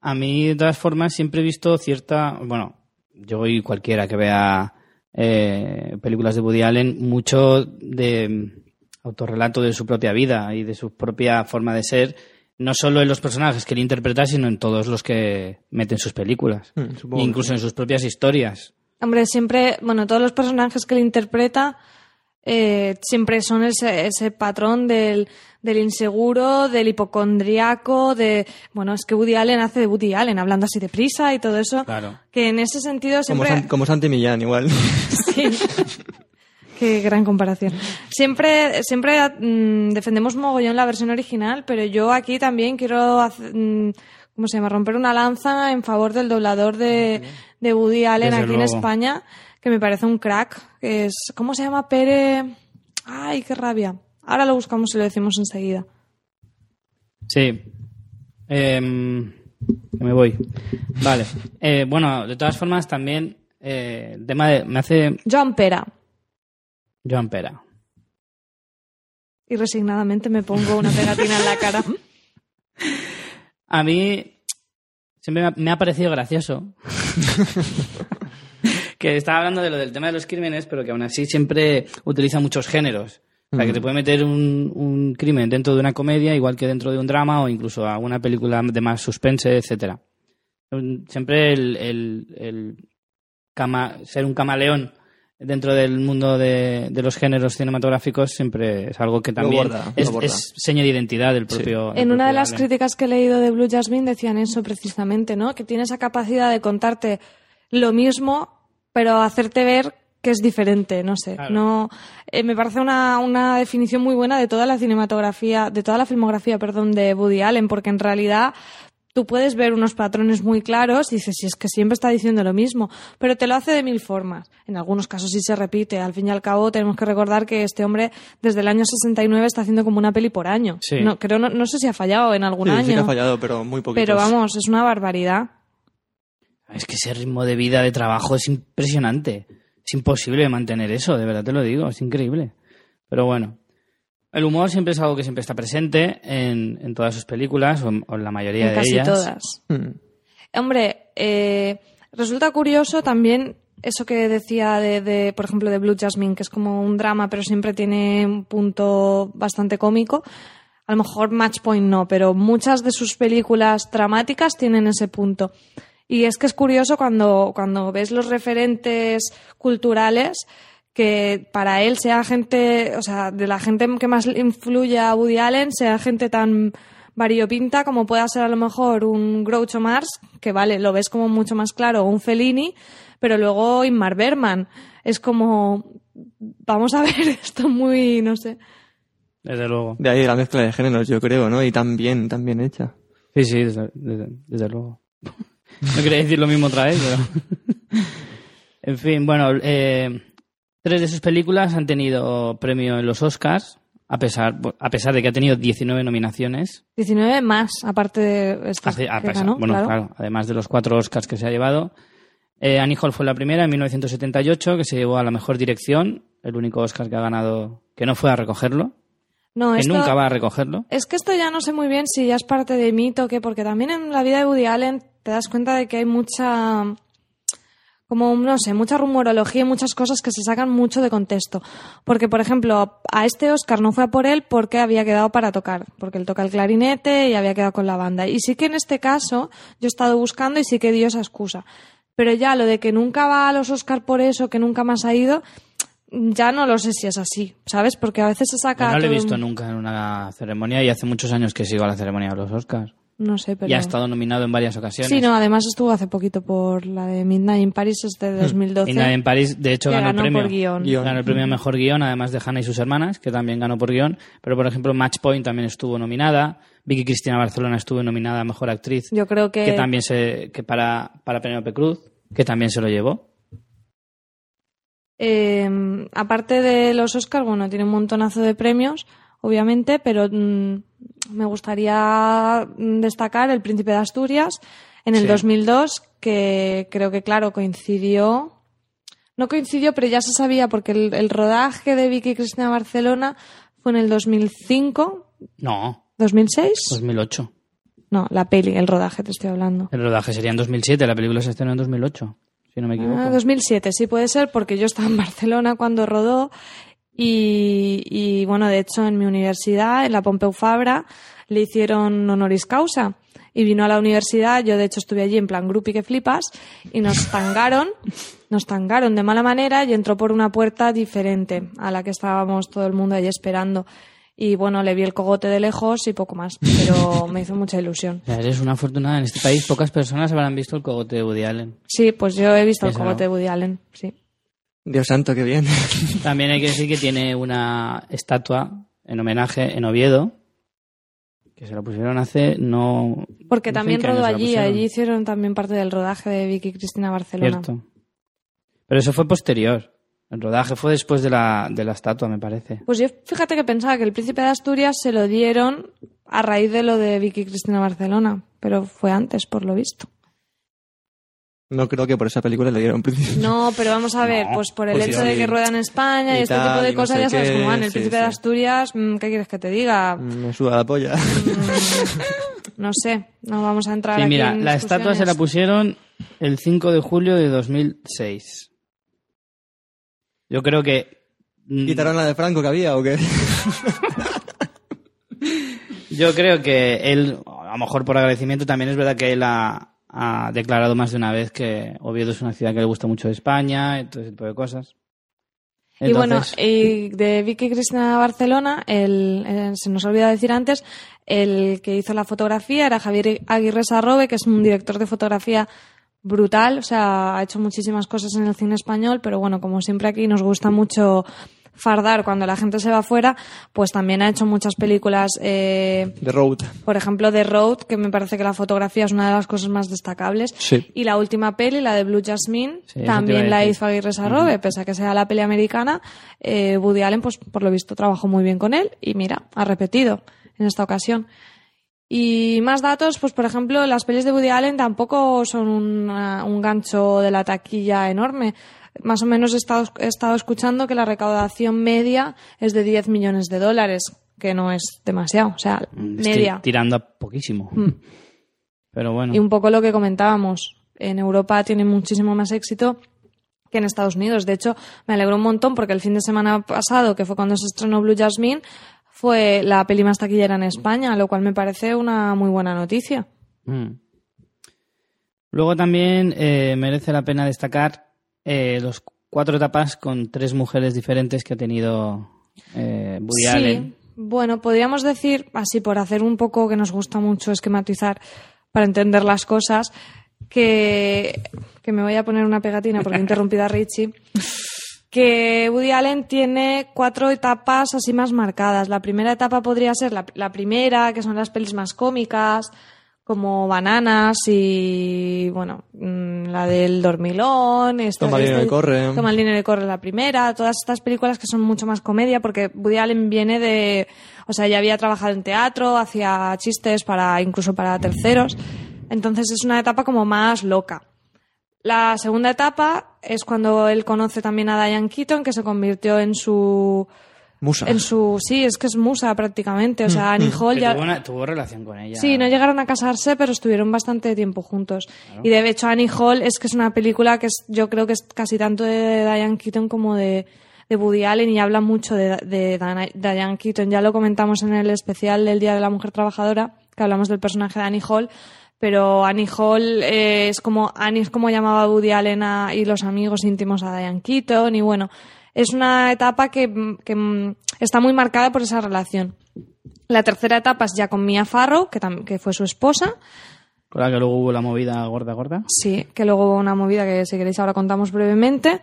A mí, de todas formas, siempre he visto cierta. Bueno, yo y cualquiera que vea eh, películas de Woody Allen, mucho de mm, autorrelato de su propia vida y de su propia forma de ser, no solo en los personajes que él interpreta, sino en todos los que mete en sus películas, Mm, incluso en sus propias historias. Hombre, siempre, bueno, todos los personajes que él interpreta eh, siempre son ese, ese patrón del, del inseguro, del hipocondriaco, de... Bueno, es que Woody Allen hace de Woody Allen, hablando así deprisa y todo eso. Claro. Que en ese sentido Como, siempre... San- como Santi Millán, igual. [LAUGHS] Sí. [LAUGHS] Qué gran comparación. Siempre, siempre mm, defendemos mogollón la versión original, pero yo aquí también quiero, hacer, mm, ¿cómo se llama? Romper una lanza en favor del doblador de, de Woody Allen Desde aquí en. España, que me parece un crack. Que es, ¿Cómo se llama? Pere. Ay, qué rabia. Ahora lo buscamos y lo decimos enseguida. Sí. Em, me voy. Vale. Eh, bueno, de todas formas, también eh, el tema de. Me hace Joan Pera. Joan Pera. Y resignadamente me pongo una pegatina en la cara. [LAUGHS] A mí siempre me ha, parecido gracioso. [LAUGHS] que estaba hablando de lo del tema de los crímenes, pero que aún así siempre utiliza muchos géneros. O sea, que te puede meter un, un crimen dentro de una comedia, igual que dentro de un drama o incluso alguna película de más suspense, etcétera. Siempre el, el- el cama- ser un camaleón dentro del mundo de, de los géneros cinematográficos siempre es algo que también borda, es, es seña de identidad del propio. del En una de las Allen. críticas que he leído de Blue Jasmine decían eso precisamente, ¿no? Que tiene esa capacidad de contarte lo mismo, pero hacerte ver que es diferente, no sé. Claro. No, eh, me parece una, una definición muy buena de toda la cinematografía, de toda la filmografía, perdón, de Woody Allen, porque en realidad tú puedes ver unos patrones muy claros y dices, si es que siempre está diciendo lo mismo, pero te lo hace de mil formas. En algunos casos sí se repite. Al fin y al cabo tenemos que recordar que este hombre desde el año 69 está haciendo como una peli por año. Sí. No, creo, no, no sé si ha fallado en algún Sí, año. sí que ha fallado, pero muy poquito. pero vamos, es una barbaridad. Es que ese ritmo de vida, de trabajo es impresionante. Es imposible mantener eso, de verdad te lo digo, es increíble. Pero bueno, el humor siempre es algo que siempre está presente en, en todas sus películas, o en, o en la mayoría En de casi ellas. todas. Mm. Hombre, eh, resulta curioso también eso que decía de, de, por ejemplo, de Blue Jasmine, que es como un drama, pero siempre tiene un punto bastante cómico. A lo mejor Match Point no, pero muchas de sus películas dramáticas tienen ese punto. Y es que es curioso cuando, cuando ves los referentes culturales que para él sea gente, o sea, de la gente que más influye a Woody Allen, sea gente tan variopinta como pueda ser a lo mejor un Groucho Mars, que vale, lo ves como mucho más claro, o un Fellini, pero luego Inmar Berman. Es como, vamos a [LAUGHS] ver esto muy, no sé. Desde luego. De ahí la mezcla de géneros, yo creo, ¿no? Y tan bien, tan bien hecha. Sí, sí, desde, desde- desde luego. [LAUGHS] No quería decir lo mismo otra vez, pero... [LAUGHS] en fin, bueno, eh, tres de sus películas han tenido premio en los Oscars, a pesar, a pesar de que ha tenido 19 nominaciones. 19 más, aparte de estas Hace- a que pesar- ganó, bueno, claro. claro, además de los cuatro Oscars que se ha llevado. Eh, Annie Hall fue la primera en 1978, que se llevó a la mejor dirección, el único Oscar que ha ganado, que no fue a recogerlo, No, que esto- nunca va a recogerlo. Es que esto ya no sé muy bien si ya es parte de mito o qué, porque también en la vida de Woody Allen te das cuenta de que hay mucha, como no sé, mucha rumorología y muchas cosas que se sacan mucho de contexto. Porque, por ejemplo, a este Oscar no fue a por él porque había quedado para tocar, porque él toca el clarinete y había quedado con la banda. Y sí que en este caso yo he estado buscando y sí que dio esa excusa. Pero ya lo de que nunca va a los Oscar por eso, que nunca más ha ido, ya no lo sé si es así, ¿sabes? Porque a veces se saca... No lo he visto un- nunca en una ceremonia y hace muchos años que sigo a la ceremonia de los Oscars. No sé, pero... Y ha estado nominado en varias ocasiones. Sí, no, además estuvo hace poquito por la de Midnight in Paris, es de 2012. Y nadie en París, de hecho, ganó el premio. por guion. Guión. Ganó el premio a mejor guion, además de Hannah y sus hermanas, que también ganó por guion. Pero, por ejemplo, Match Point también estuvo nominada. Vicky Cristina Barcelona estuvo nominada a mejor actriz. Yo creo que... que también se. que para, para Penélope Cruz, que también se lo llevó. eh, aparte de los Oscars, bueno, tiene un montonazo de premios, obviamente, pero mm, me gustaría mm, destacar El Príncipe de Asturias en el Sí. 2002, que creo que, claro, coincidió... No coincidió, pero ya se sabía porque el, el rodaje de Vicky Cristina Barcelona fue en el 2005, No, 2006. 2008. No, la peli, el rodaje te estoy hablando. El rodaje sería en 2007, la película se estrenó en 2008. si no me equivoco. Ah, 2007, sí puede ser, porque yo estaba en Barcelona cuando rodó y, y, bueno, de hecho en mi universidad, en la Pompeu Fabra, le hicieron honoris causa y vino a la universidad, yo de hecho estuve allí en plan grupi que flipas y nos tangaron, [LAUGHS] nos tangaron de mala manera y entró por una puerta diferente a la que estábamos todo el mundo allí esperando. Y bueno, le vi el cogote de lejos y poco más, pero [LAUGHS] me hizo mucha ilusión. Ya eres una afortunada. En este país pocas personas habrán visto el cogote de Woody Allen. Sí, pues yo he visto el cogote de Woody Allen, sí. Dios santo, qué bien. [LAUGHS] También hay que decir que tiene una estatua en homenaje en Oviedo, que se la pusieron hace no... Porque no también rodó allí, allí hicieron también parte del rodaje de Vicky Cristina Barcelona. Cierto. Pero eso fue posterior. El rodaje fue después de la, de la estatua, me parece. Pues yo fíjate que pensaba que el príncipe de Asturias se lo dieron a raíz de lo de Vicky Cristina Barcelona, pero fue antes, por lo visto. No creo que por esa película le dieron principio. No, pero vamos a ver, No, pues por el pues hecho sí. de que rueda en España y, Y este tal, tipo de no cosas, sé ya sabes qué, cómo van. El sí, príncipe sí. de Asturias, mm, ¿qué quieres que te diga? Me suda la polla. No sé, no vamos a entrar Sí, aquí mira, en la estatua se la pusieron el 5 de julio de 2006. Yo creo que... mm, ¿Quitaron la de Franco que había o qué? [LAUGHS] Yo creo que él, a lo mejor por agradecimiento, también es verdad que él ha, ha declarado más de una vez que Oviedo es una ciudad que le gusta mucho de España y todo ese tipo de cosas. Y bueno, y de Vicky Cristina Barcelona, el, eh, se nos olvida decir antes, el que hizo la fotografía era Javier Aguirre Sarrobe, que es un director de fotografía brutal, o sea, ha hecho muchísimas cosas en el cine español, pero bueno, como siempre aquí nos gusta mucho fardar cuando la gente se va fuera, pues también ha hecho muchas películas, eh, The Road. por ejemplo, The Road, que me parece que la fotografía es una de las cosas más destacables. Sí. Y la última peli, la de Blue Jasmine, Sí, también la hizo Aguirre Sarrobe, pese a que sea la peli americana. Eh, Woody Allen, pues por lo visto, trabajó muy bien con él y mira, ha repetido en esta ocasión. Y más datos, pues por ejemplo, las pelis de Woody Allen tampoco son una- un gancho de la taquilla enorme. Más o menos he estado, he estado escuchando que la recaudación media es de 10 millones de dólares, que no es demasiado, o sea, mm, es media. tirando a poquísimo. Mm. Pero bueno. Y un poco lo que comentábamos, en Europa tiene muchísimo más éxito que en Estados Unidos. De hecho, me alegró un montón porque el fin de semana pasado, que fue cuando se estrenó Blue Jasmine, fue la peli más taquillera en España, lo cual me parece una muy buena noticia. Mm. Luego también eh, merece la pena destacar eh, los cuatro etapas con tres mujeres diferentes que ha tenido eh, Woody Allen. Bueno, podríamos decir, así por hacer un poco que nos gusta mucho esquematizar para entender las cosas, que, que me voy a poner una pegatina porque he interrumpido a Richie, que Woody Allen tiene cuatro etapas así más marcadas. La primera etapa podría ser la, la primera, que son las pelis más cómicas, como Bananas y, bueno, mm, la del Dormilón. esta- Toma el dinero y corre. Toma el dinero y corre la primera. Todas estas películas que son mucho más comedia, porque Woody Allen viene de... O sea, ya había trabajado en teatro, hacía chistes para incluso para terceros. Entonces es una etapa como más loca. La segunda etapa es cuando él conoce también a Diane Keaton, que se convirtió en su... Musa. En su... Sí, es que es musa prácticamente. O sea, Annie Hall Que ya... tuvo, una- tuvo relación con ella. Sí, no llegaron a casarse, pero estuvieron bastante tiempo juntos. Y de hecho, Annie Hall es que es una película que es, yo creo que es casi tanto de Diane Keaton como de, de Woody Allen y habla mucho de, Diane Keaton. Ya lo comentamos en el especial del Día de la Mujer Trabajadora, que hablamos del personaje de Annie Hall. Pero Annie Hall eh, es como Annie es como llamaba Woody Allen a- y los amigos íntimos a Diane Keaton y bueno, es una etapa que, que mm, está muy marcada por esa relación. La tercera etapa es ya con Mia Farrow, que, que fue su esposa. Con la que luego hubo la movida gorda, gorda. Sí, que luego hubo una movida que si queréis ahora contamos brevemente.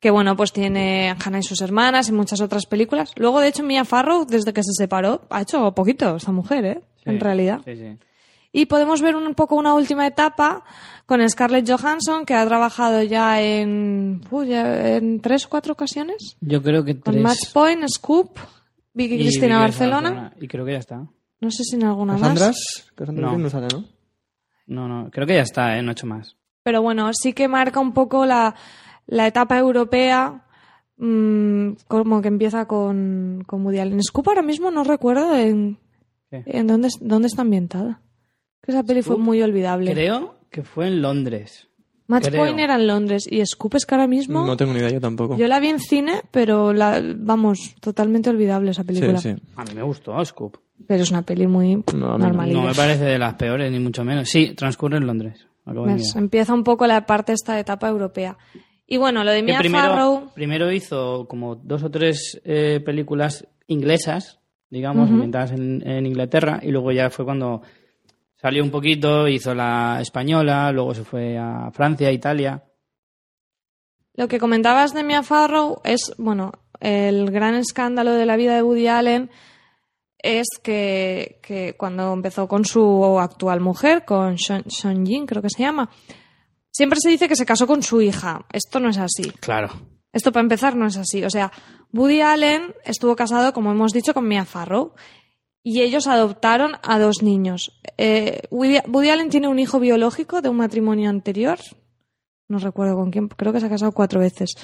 Que bueno, pues tiene Hannah y sus hermanas y muchas otras películas. Luego, de hecho, Mia Farrow, desde que se separó, ha hecho poquito esta mujer, ¿eh? Sí, En realidad. Sí, sí. Y podemos ver un poco una última etapa con Scarlett Johansson, que ha trabajado ya en, uy, ya en tres o cuatro ocasiones. Yo creo que Con tres. Match Point, Scoop, Vicky y Cristina Vicky Barcelona. Y creo que ya está. No sé si en alguna más. ¿Casandras? Cassandra No. Clare no sale, ¿no? No, no, creo que ya está, ¿eh? No he hecho más. Pero bueno, sí que marca un poco la, la etapa europea, mm, como que empieza con, con Woody Allen. Scoop ahora mismo no recuerdo en, ¿Qué? en dónde, dónde está ambientada. Que esa peli fue muy olvidable. Creo que fue en Londres. Match Creo. Point era en Londres y Scoop es que ahora mismo... No tengo ni idea, yo tampoco. Yo la vi en cine, pero la, vamos, totalmente olvidable esa película. Sí, sí. A mí me gustó Scoop. Pero es una peli muy No, mí no. me parece de las peores, ni mucho menos. Sí, transcurre en Londres. ¿Ves? Empieza un poco la parte esta etapa europea. Y bueno, lo de Mia primero, Farrow... primero hizo como dos o tres eh, películas inglesas, digamos, Ujú. ambientadas en, en Inglaterra, y luego ya fue cuando salió un poquito, hizo la española, luego se fue a Francia, Italia. Lo que comentabas de Mia Farrow es, bueno, el gran escándalo de la vida de Woody Allen es que, que cuando empezó con su actual mujer, con Sean, Sean Jin, creo que se llama, siempre se dice que se casó con su hija. Esto no es así. Claro. Esto para empezar no es así. O sea, Woody Allen estuvo casado, como hemos dicho, con Mia Farrow y ellos adoptaron a dos niños. Eh, Woody, Allen tiene un hijo biológico de un matrimonio anterior. No recuerdo con quién, creo que se ha casado cuatro veces.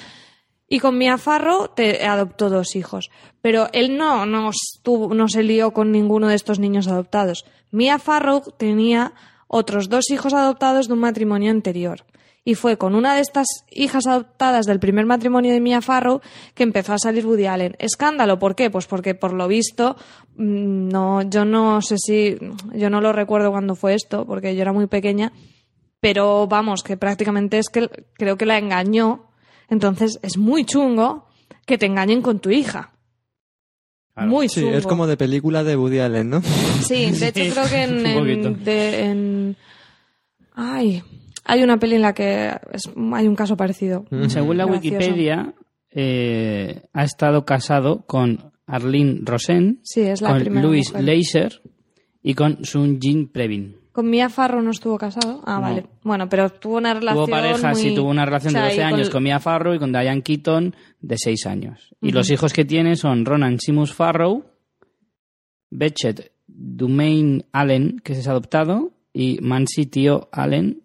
Y con Mia Farrow te adoptó dos hijos. Pero él no, no se lió con ninguno de estos niños adoptados. Mia Farrow tenía otros dos hijos adoptados de un matrimonio anterior. Y fue con una de estas hijas adoptadas del primer matrimonio de Mia Farrow que empezó a salir Woody Allen. Escándalo, ¿por qué? Pues porque por lo visto, mm, no, yo no sé si, yo no lo recuerdo cuando fue esto, porque yo era muy pequeña, pero vamos, que prácticamente es que creo que la engañó. Entonces es muy chungo que te engañen con tu hija. Claro. Muy Sí, chungo. es como de película de Woody Allen, ¿no? Sí, de hecho Sí, creo que en, [LAUGHS] un en- poquito. de- en- Ay, hay una peli en la que es- hay un caso parecido. Según la Gracioso. Wikipedia, eh, ha estado casado con Arlene Rosen, Sí, es la con mujer. Leiser y con Sun Jin Previn. Con Mia Farrow no estuvo casado. Ah, No. vale. Bueno, pero tuvo una relación Tuvo pareja, muy- sí, tuvo una relación o sea, de 12 y con- años con Mia Farrow y con Diane Keaton de 6 años. Y los hijos que tiene son Ronan Simus Farrow, Bechet Dumaine Allen, que es adoptado, y Mansi Tio Allen,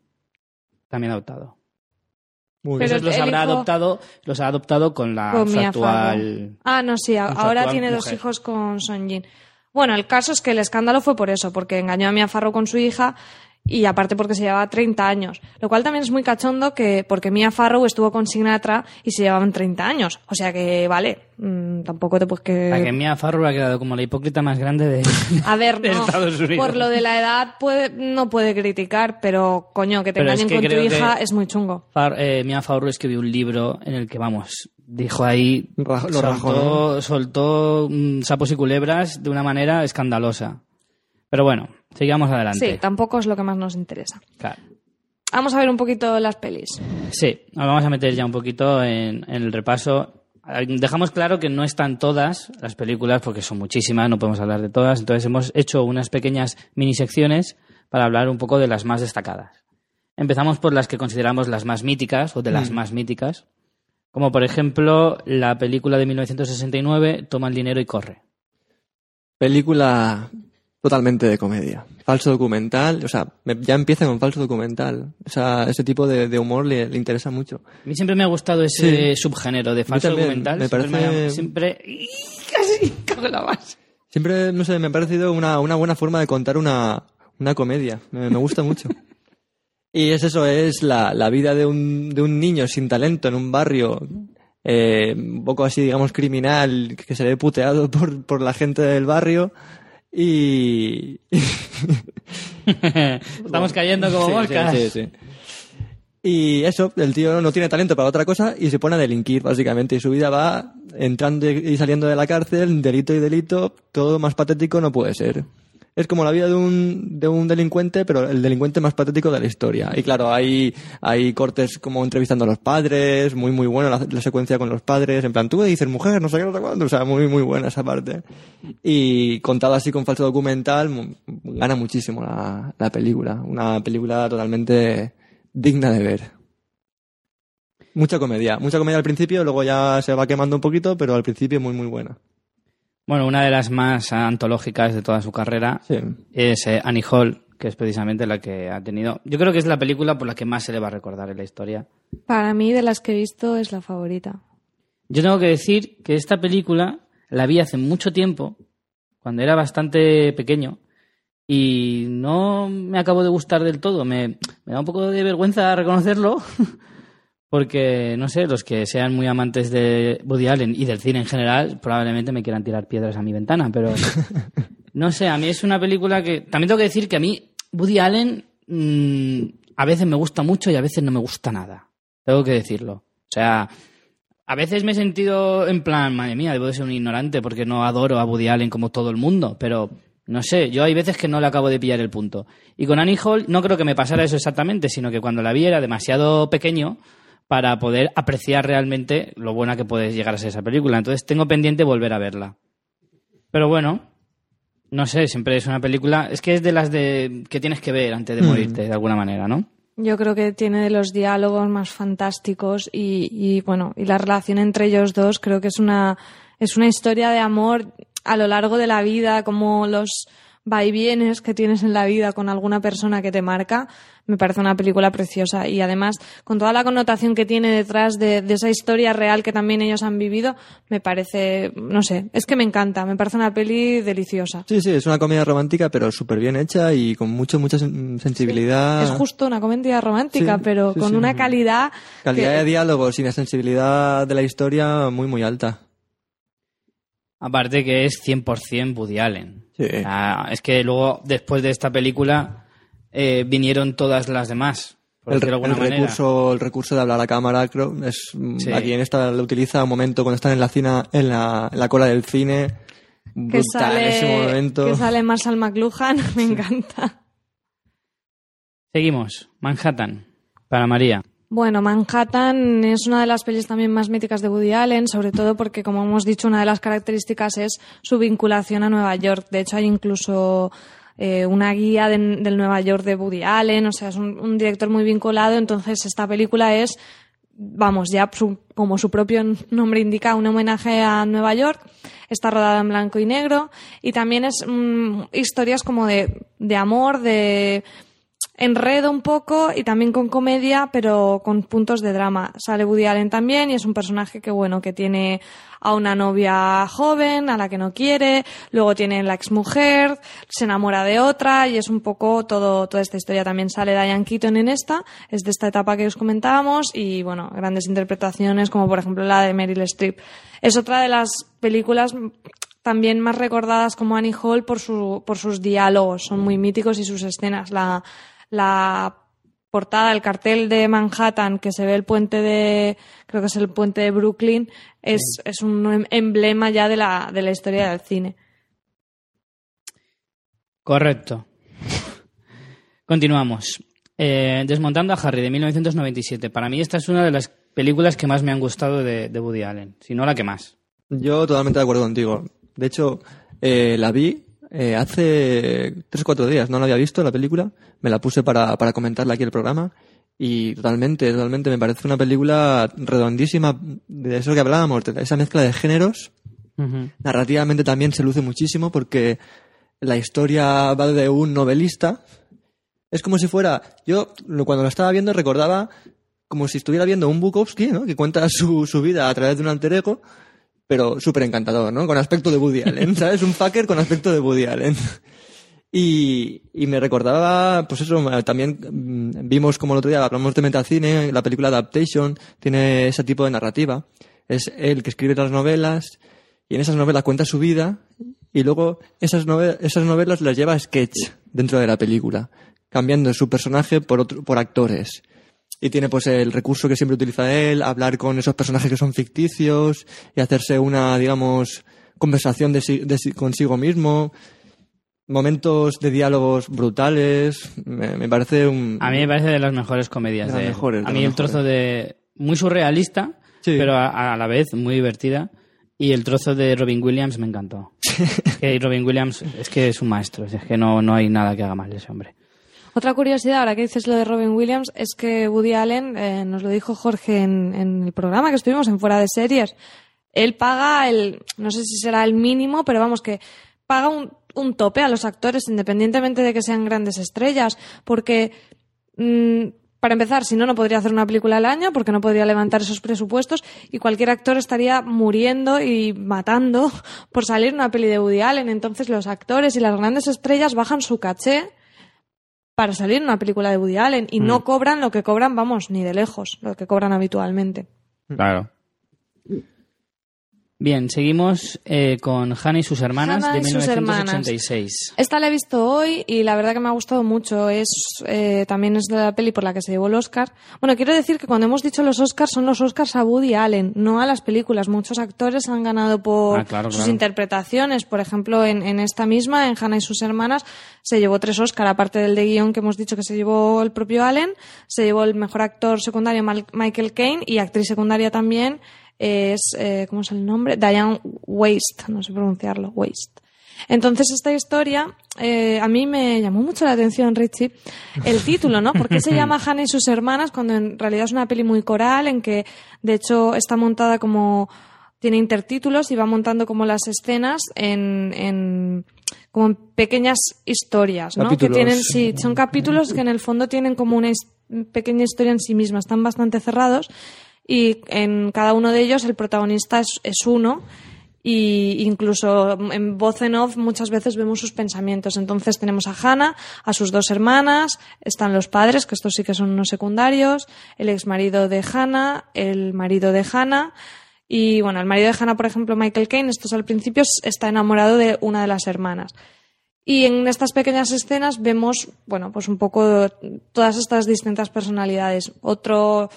también adoptado. Esos los habrá hijo- adoptado, los ha adoptado con la con su Mia actual. Ah, no, sí, ahora tiene dos hijos con Son Jin. Bueno, el caso es que el escándalo fue por eso, porque engañó a Mia Farrow con su hija y aparte porque se llevaba 30 años. Lo cual también es muy cachondo que porque Mia Farrow estuvo con Sinatra y se llevaban 30 años. O sea que, vale, mm, tampoco te puedes que... La que Mia Farrow ha quedado como la hipócrita más grande de. A ver, de no, Estados Unidos. por lo de la edad puede, no puede criticar, pero coño, que te es engañen que con tu hija es muy chungo. Far- eh, Mia Farrow escribió un libro en el que, vamos, dijo ahí. Lo soltó, soltó mm, sapos y culebras de una manera escandalosa. Pero bueno, sigamos adelante. Sí, tampoco es lo que más nos interesa. Claro. Vamos a ver un poquito las pelis. Sí, nos vamos a meter ya un poquito en, en el repaso. Dejamos claro que no están todas las películas, porque son muchísimas, no podemos hablar de todas. Entonces hemos hecho unas pequeñas minisecciones para hablar un poco de las más destacadas. Empezamos por las que consideramos las más míticas, o de las más míticas. Como por ejemplo la película de 1969, Toma el dinero y corre. Película totalmente de comedia. Falso documental, o sea, me- ya empieza con falso documental. O sea, ese tipo de, de humor le, le interesa mucho. A mí siempre me ha gustado ese Sí. subgénero de falso documental. me Siempre parece- ha- Siempre... ¡Y! Casi cago en la base. Siempre, no sé, me ha parecido una, una buena forma de contar una, una comedia. Me, me gusta mucho. [LAUGHS] Y es eso, es la, la vida de un, de un niño sin talento en un barrio eh, un poco así, digamos, criminal, que se ve puteado por, por la gente del barrio. Y... [LAUGHS] Estamos cayendo como Sí, moscas. sí, sí, sí. Y eso, el tío no tiene talento para otra cosa y se pone a delinquir, básicamente. Y su vida va entrando y saliendo de la cárcel, delito y delito, todo más patético no puede ser. Es como la vida de un, de un delincuente, pero el delincuente más patético de la historia. Y claro, hay, hay cortes como entrevistando a los padres, muy, muy buena la, secuencia con los padres, en plan, tú dices mujer, no sé qué, no sé cuándo, o sea, muy, muy buena esa parte. Y contado así con falso documental, gana muchísimo la, la película. Una película totalmente digna de ver. Mucha comedia, mucha comedia al principio, luego ya se va quemando un poquito, pero al principio muy, muy buena. Bueno, una de las más antológicas de toda su carrera Sí. es eh, Annie Hall, que es precisamente la que ha tenido. Yo creo que es la película por la que más se le va a recordar en la historia. Para mí, de las que he visto, es la favorita. Yo tengo que decir que esta película la vi hace mucho tiempo, cuando era bastante pequeño, y no me acabo de gustar del todo. Me, me da un poco de vergüenza reconocerlo, [LAUGHS] porque, no sé, los que sean muy amantes de Woody Allen y del cine en general, probablemente me quieran tirar piedras a mi ventana, pero [LAUGHS] no sé, a mí es una película que... También tengo que decir que a mí Woody Allen mm, a veces me gusta mucho y a veces no me gusta nada. Tengo que decirlo. O sea, a veces me he sentido en plan, madre mía, debo de ser un ignorante porque no adoro a Woody Allen como todo el mundo, pero no sé, yo hay veces que no le acabo de pillar el punto. Y con Annie Hall no creo que me pasara eso exactamente, sino que cuando la vi era demasiado pequeño para poder apreciar realmente lo buena que puede llegar a ser esa película. Entonces tengo pendiente volver a verla. Pero bueno, no sé, siempre es una película, es que es de las de que tienes que ver antes de morirte de alguna manera, ¿no? Yo creo que tiene de los diálogos más fantásticos y, y, bueno, y la relación entre ellos dos creo que es una, es una historia de amor a lo largo de la vida, como los vaivienes que tienes en la vida con alguna persona que te marca, me parece una película preciosa. Y además, con toda la connotación que tiene detrás de, de, esa historia real que también ellos han vivido, me parece, no sé, es que me encanta, me parece una peli deliciosa. Sí, sí, es una comedia romántica, pero súper bien hecha y con mucho, mucha sensibilidad. Sí, es justo una comedia romántica, Sí, pero sí, con sí. una calidad. Calidad que- de diálogos y la sensibilidad de la historia muy, muy alta. Aparte que es 100% Woody Allen. Sí. O sea, es que luego, después de esta película, eh, vinieron todas las demás. Por El, de recurso, el recurso de hablar a cámara, creo, es, mm, Sí. aquí en esta lo utiliza un momento cuando están en la, cina, en la, en la cola del cine. que Brutal sale, ese momento. que sale Marshall McLuhan, [LAUGHS] me encanta. Seguimos. Manhattan. Para María. Bueno, Manhattan es una de las pelis también más míticas de Woody Allen, sobre todo porque, como hemos dicho, una de las características es su vinculación a Nueva York. De hecho, hay incluso eh, una guía de- del Nueva York de Woody Allen, o sea, es un, director muy vinculado. Entonces, esta película es, vamos, ya su- como su propio nombre indica, un homenaje a Nueva York. Está rodada en blanco y negro y también es mm, historias como de, de amor, de enredo un poco y también con comedia, pero con puntos de drama. Sale Woody Allen también y es un personaje que, bueno, que tiene a una novia joven, a la que no quiere, luego tiene la exmujer, se enamora de otra y es un poco todo, toda esta historia. También sale Diane Keaton en esta, es de esta etapa que os comentábamos y, bueno, grandes interpretaciones como por ejemplo la de Meryl Streep. Es otra de las películas también más recordadas como Annie Hall por, su, por sus diálogos, son muy míticos y sus escenas. La, la portada, el cartel de Manhattan, que se ve el puente de, creo que es el puente de Brooklyn, es, es un em- emblema ya de la, de la historia del cine. Correcto. Continuamos. Eh, Desmontando a Harry, de 1997. Para mí esta es una de las películas que más me han gustado de, de Woody Allen. Si no la que más. Yo totalmente de acuerdo contigo. De hecho, eh, la vi eh, hace tres o cuatro días, no la había visto la película, me la puse para, para comentarla aquí el programa y totalmente, totalmente me parece una película redondísima de eso que hablábamos, de esa mezcla de géneros. Narrativamente también se luce muchísimo porque la historia va de un novelista. Es como si fuera, yo cuando lo estaba viendo recordaba como si estuviera viendo un Bukowski, ¿no? Que cuenta su, su vida a través de un alter ego, pero súper encantador, ¿no? Con aspecto de Woody Allen, [LAUGHS] ¿sabes? Un fucker con aspecto de Woody Allen. Y, y me recordaba, pues eso, también mm, vimos como el otro día hablamos de Metacine, la película Adaptation tiene ese tipo de narrativa. Es él que escribe las novelas y en esas novelas cuenta su vida y luego esas, nove- esas novelas las lleva a sketch dentro de la película, cambiando su personaje por, otro, por actores. Y tiene pues el recurso que siempre utiliza él, hablar con esos personajes que son ficticios y hacerse una, digamos, conversación de, de consigo mismo. Momentos de diálogos brutales. Me, me parece un... A mí me parece de las mejores comedias. De las de mejores, de a mí el trozo de... Muy surrealista, Sí. pero a, a la vez muy divertida. Y el trozo de Robin Williams me encantó. [LAUGHS] Es que Robin Williams es que es un maestro. Es que no, no hay nada que haga mal de ese hombre. Otra curiosidad, ahora que dices lo de Robin Williams, es que Woody Allen, eh, nos lo dijo Jorge en, en el programa que estuvimos en Fuera de Series, él paga el, no sé si será el mínimo, pero vamos que paga un, un tope a los actores independientemente de que sean grandes estrellas, porque mm, para empezar, si no, no podría hacer una película al año porque no podría levantar esos presupuestos y cualquier actor estaría muriendo y matando [LAUGHS] por salir una peli de Woody Allen. Entonces los actores y las grandes estrellas bajan su caché para salir en una película de Woody Allen y no cobran lo que cobran, vamos, ni de lejos, lo que cobran habitualmente. Claro. Bien, seguimos eh, con Hannah y sus hermanas Hannah de y sus hermanas. 1986. Esta la he visto hoy y la verdad que me ha gustado mucho. Es eh, también es de la peli por la que se llevó el Oscar. Bueno, quiero decir que cuando hemos dicho los Oscars son los Oscars a Woody Allen, no a las películas. Muchos actores han ganado por Ah, claro, sus claro. interpretaciones. Por ejemplo, en, en esta misma, en Hannah y sus hermanas, se llevó tres Oscars, aparte del de guion que hemos dicho que se llevó el propio Allen, se llevó el mejor actor secundario Michael Caine y actriz secundaria también es, eh, ¿cómo es el nombre? Diane Waste, no sé pronunciarlo, Waste. Entonces, esta historia eh, a mí me llamó mucho la atención, Richie, el título, ¿no? ¿Por qué se llama [LAUGHS] Hannah y sus hermanas cuando en realidad es una peli muy coral en que, de hecho, está montada como. tiene intertítulos y va montando como las escenas en. en como en pequeñas historias, ¿no? Capítulos. Que tienen, sí, son capítulos que en el fondo tienen como una pequeña historia en sí misma, están bastante cerrados y en cada uno de ellos el protagonista es, uno y incluso en voz en off muchas veces vemos sus pensamientos. Entonces tenemos a Hannah, a sus dos hermanas, están los padres, que estos sí que son unos secundarios, el ex marido de Hannah, el marido de Hannah y bueno, el marido de Hannah, por ejemplo, Michael Caine, estos al principio está enamorado de una de las hermanas. Y en estas pequeñas escenas vemos, bueno, pues un poco todas estas distintas personalidades. Otro,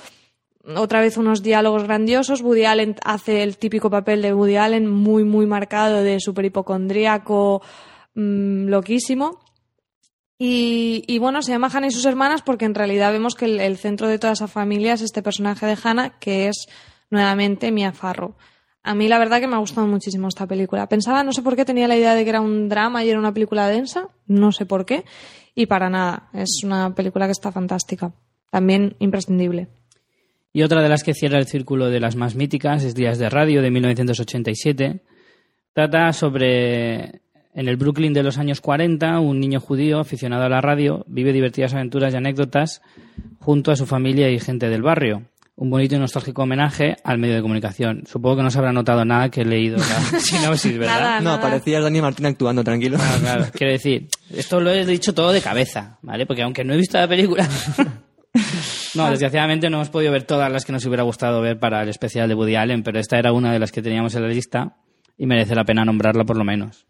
otra vez unos diálogos grandiosos. Woody Allen hace el típico papel de Woody Allen, muy, muy marcado, de super hipocondríaco, mm, loquísimo. Y, bueno, se llama Hannah y sus hermanas porque en realidad vemos que el, centro de toda esa familia es este personaje de Hannah, que es nuevamente Mia Farrow. A mí la verdad que me ha gustado muchísimo esta película. Pensaba, no sé por qué, tenía la idea de que era un drama y era una película densa, no sé por qué, y para nada. Es una película que está fantástica. También imprescindible. Y otra de las que cierra el círculo de las más míticas es Días de Radio de 1987. Trata sobre en el Brooklyn de los años 40, un niño judío aficionado a la radio vive divertidas aventuras y anécdotas junto a su familia y gente del barrio. Un bonito y nostálgico homenaje al medio de comunicación. Supongo que no se habrá notado nada que he leído la [LAUGHS] sinopsis, ¿verdad? Nada. No, parecía Dani Martín actuando, tranquilo. Claro, claro. Quiero decir, esto lo he dicho todo de cabeza, ¿vale? Porque aunque no he visto la película. [LAUGHS] no, desgraciadamente no hemos podido ver todas las que nos hubiera gustado ver para el especial de Woody Allen, pero esta era una de las que teníamos en la lista y merece la pena nombrarla por lo menos.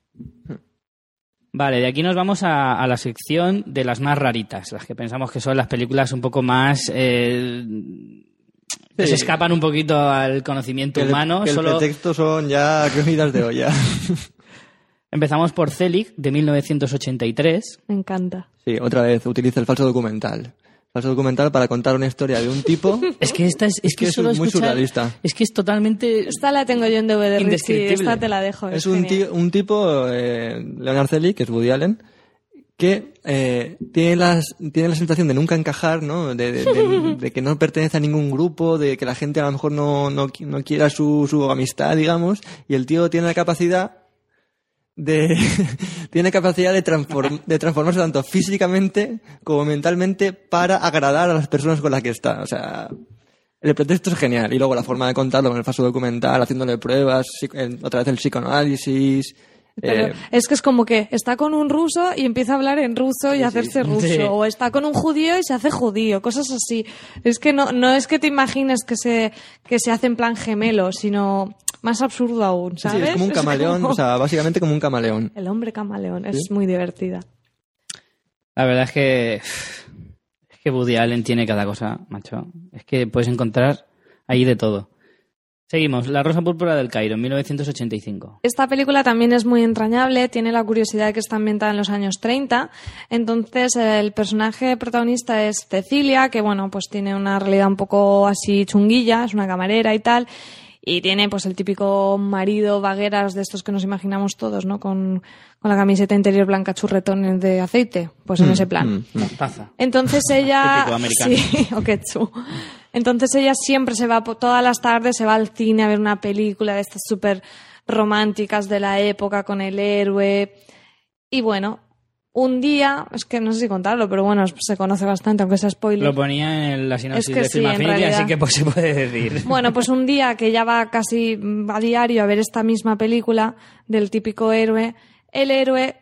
Vale, de aquí nos vamos a, a la sección de las más raritas, las que pensamos que son las películas un poco más. eh, que Sí. se escapan un poquito al conocimiento Que el, humano. que el pretexto son ya comidas de olla. [LAUGHS] Empezamos por Celic, de 1983. Me encanta. Sí, otra vez utiliza el falso documental. Falso documental para contar una historia de un tipo. [LAUGHS] Es que esta es, es que, que es solo muy escuchar- surrealista. Es que es totalmente. Esta la tengo yo en DVD. Indescriptible. Esta te la dejo. es un, tío- un tipo, eh, Leonard Selig, que es Woody Allen, que eh, tiene, las, tiene la sensación de nunca encajar, ¿no? De, de- de- [LAUGHS] de que no pertenece a ningún grupo, de que la gente a lo mejor no, no, no quiera su, su amistad, digamos, y el tío tiene la capacidad de [LAUGHS] tiene capacidad de, transform- de transformarse tanto físicamente como mentalmente para agradar a las personas con las que está. O sea, el pretexto es genial. Y luego la forma de contarlo con el falso documental, haciéndole pruebas, otra vez el psicoanálisis. Pero eh, es que es como que está con un ruso y empieza a hablar en ruso y a hacerse [LAUGHS] ruso. Sí. O está con un judío y se hace judío. Cosas así. Es que no, no es que te imagines que se, que se hace en plan gemelo, sino más absurdo aún, sí, ¿sabes? [LAUGHS] es como un camaleón, como- o sea, básicamente como un camaleón. El hombre camaleón. Es muy divertida. La verdad es que. Es que Woody Allen tiene cada cosa, macho. Es que puedes encontrar ahí de todo. Seguimos. La Rosa Púrpura del Cairo, en 1985. Esta película también es muy entrañable, tiene la curiosidad de que está ambientada en los años 30. Entonces, el personaje protagonista es Cecilia, que bueno, pues tiene una realidad un poco así chunguilla, es una camarera y tal. Y tiene pues el típico marido vagueras de estos que nos imaginamos todos, ¿no? Con, con la camiseta interior blanca churretones de aceite. Pues en ese plan. Mm, Mostaza. Entonces [LAUGHS] ella. Típico americano. [LAUGHS] Sí, o ketchup. Entonces ella siempre se va, todas las tardes se va al cine a ver una película de estas súper románticas de la época con el héroe. Y bueno, un día, es que no sé si contarlo, pero bueno, se conoce bastante, aunque sea spoiler. Lo ponía en la sinopsis Es que de sí, Film Affinity, así que pues se puede decir. Bueno, pues un día que ella va casi a diario a ver esta misma película del típico héroe, el héroe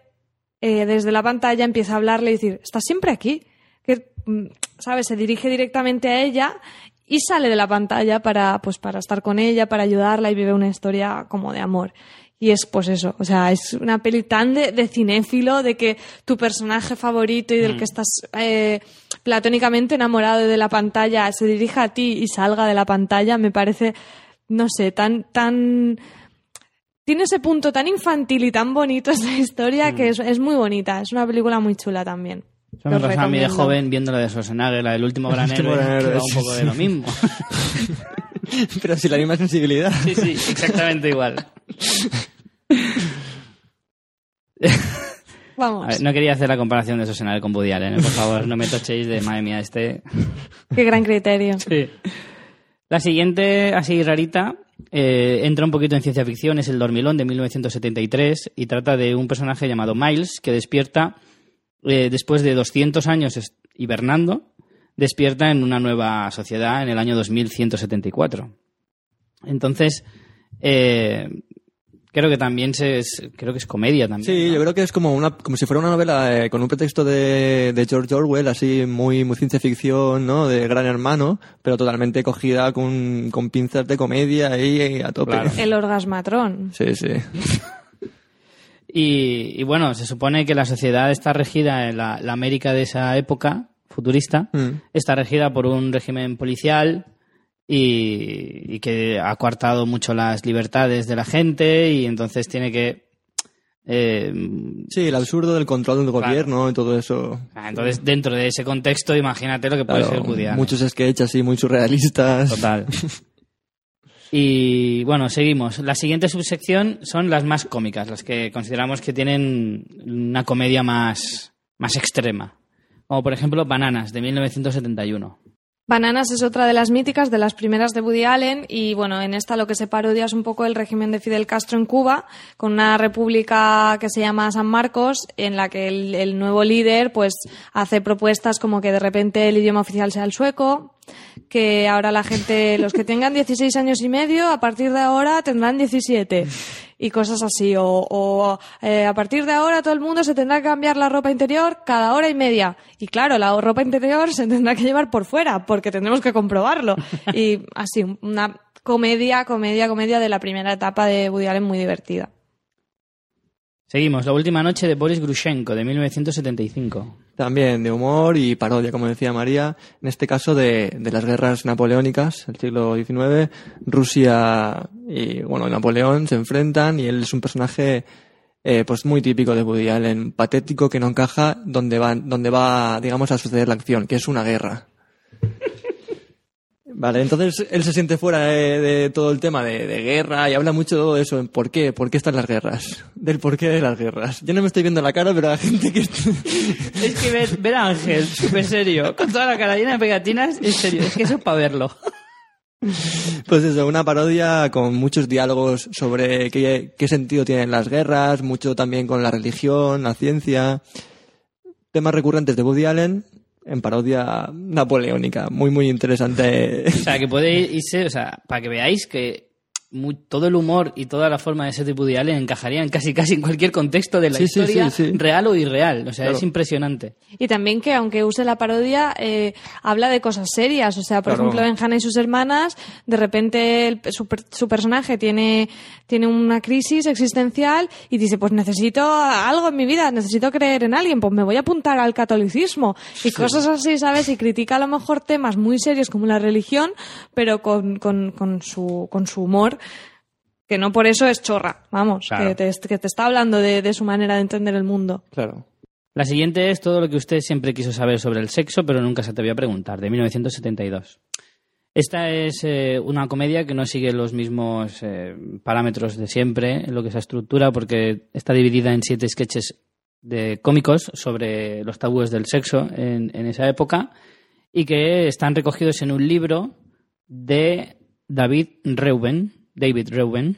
eh, desde la pantalla empieza a hablarle y decir, ¿estás siempre aquí? Que, mm, ¿sabes? Se dirige directamente a ella y sale de la pantalla para, pues, para estar con ella, para ayudarla y vive una historia como de amor. Y es pues eso, o sea, es una peli tan de, de cinéfilo, de que tu personaje favorito y del que estás eh, platónicamente enamorado de la pantalla se dirija a ti y salga de la pantalla, me parece, no sé, tan, tan... Tiene ese punto tan infantil y tan bonito esta historia que es, es muy bonita, es una película muy chula también. Eso me pasaba a mí de joven viendo la de Schwarzenegger, la del último gran héroe, que va un sí, poco de sí. lo mismo. [LAUGHS] Pero si la misma sensibilidad. Sí, sí, exactamente igual. [LAUGHS] Vamos, ver, no quería hacer la comparación de Schwarzenegger con Woody Allen, ¿eh? por favor, no me tochéis de madre mía este. qué gran criterio. La siguiente, así rarita, eh, entra un poquito en ciencia ficción, es El Dormilón de 1973 y trata de un personaje llamado Miles que despierta eh, después de 200 años hibernando, despierta en una nueva sociedad en el año 2174. Entonces, eh, creo que también se es, creo que es comedia también. Sí, ¿no? yo creo que es como una como si fuera una novela eh, con un pretexto de, de George Orwell, así muy, muy ciencia ficción, ¿no? De Gran Hermano, pero totalmente cogida con, con pinzas de comedia ahí a tope. Claro. El orgasmatrón. Sí, sí. [LAUGHS] Y, y bueno, se supone que la sociedad está regida en la, la América de esa época, futurista, Mm. está regida por un régimen policial y, y que ha coartado mucho las libertades de la gente y entonces tiene que... eh, Sí, el absurdo del control del Claro. gobierno y todo eso. entonces, dentro de ese contexto, imagínate lo que puede Claro, ser Woody muchos sketches así muy surrealistas. Total. [LAUGHS] Y bueno, seguimos. La siguiente subsección son las más cómicas, las que consideramos que tienen una comedia más, más extrema. Como por ejemplo Bananas, de 1971. Bananas es otra de las míticas, de las primeras de Woody Allen, y bueno, en esta lo que se parodia es un poco el régimen de Fidel Castro en Cuba, con una república que se llama San Marcos, en la que el, el nuevo líder pues hace propuestas como que de repente el idioma oficial sea el sueco, que ahora la gente, los que tengan 16 años y medio, a partir de ahora tendrán 17 y cosas así. O, o, eh, a partir de ahora todo el mundo se tendrá que cambiar la ropa interior cada hora y media. Y claro, la ropa interior se tendrá que llevar por fuera porque tendremos que comprobarlo. Y así, una comedia, comedia, comedia de la primera etapa de Woody Allen muy divertida. Seguimos. La última noche de Boris Grushenko, de 1975. También de humor y parodia, como decía María, en este caso de, de las guerras napoleónicas del siglo XIX. Rusia y, bueno, Napoleón se enfrentan y él es un personaje eh, pues muy típico de Woody Allen, patético que no encaja donde va, donde va, digamos, a suceder la acción, que es una guerra. Vale, entonces él se siente fuera de, de todo el tema de, de guerra y habla mucho de todo eso. ¿Por qué? ¿Por qué están las guerras? Del porqué de las guerras. Yo no me estoy viendo la cara, pero la gente que... [LAUGHS] Es que ver, ver a Ángel, súper serio, con toda la cara llena de pegatinas, en serio, es que eso es para verlo. Pues eso, una parodia con muchos diálogos sobre qué, qué sentido tienen las guerras, mucho también con la religión, la ciencia. Temas recurrentes de Woody Allen en parodia napoleónica. Muy, muy interesante. O sea, que puede irse, o sea, para que veáis que mu- todo el humor y toda la forma de ser de Woody Allen encajarían casi casi en cualquier contexto de la Sí, historia, sí, sí. real o irreal. O sea, Claro. es impresionante. Y también que, aunque use la parodia, eh, habla de cosas serias. O sea, por Claro. ejemplo, en Hannah y sus hermanas, de repente el- su, per- su personaje tiene, tiene una crisis existencial y dice, pues necesito algo en mi vida, necesito creer en alguien, pues me voy a apuntar al catolicismo. Y cosas así, ¿sabes? Y critica a lo mejor temas muy serios como la religión, pero con, con, con, su, con su humor. Que no por eso es chorra, vamos, Claro. que, te, que te está hablando de, de su manera de entender el mundo. Claro. La siguiente es todo lo que usted siempre quiso saber sobre el sexo, pero nunca se atrevió a preguntar, de 1972. Esta es eh, una comedia que no sigue los mismos eh, parámetros de siempre en lo que es la estructura, porque está dividida en siete sketches de cómicos sobre los tabúes del sexo en, en esa época y que están recogidos en un libro de David Reuben, David Reuben,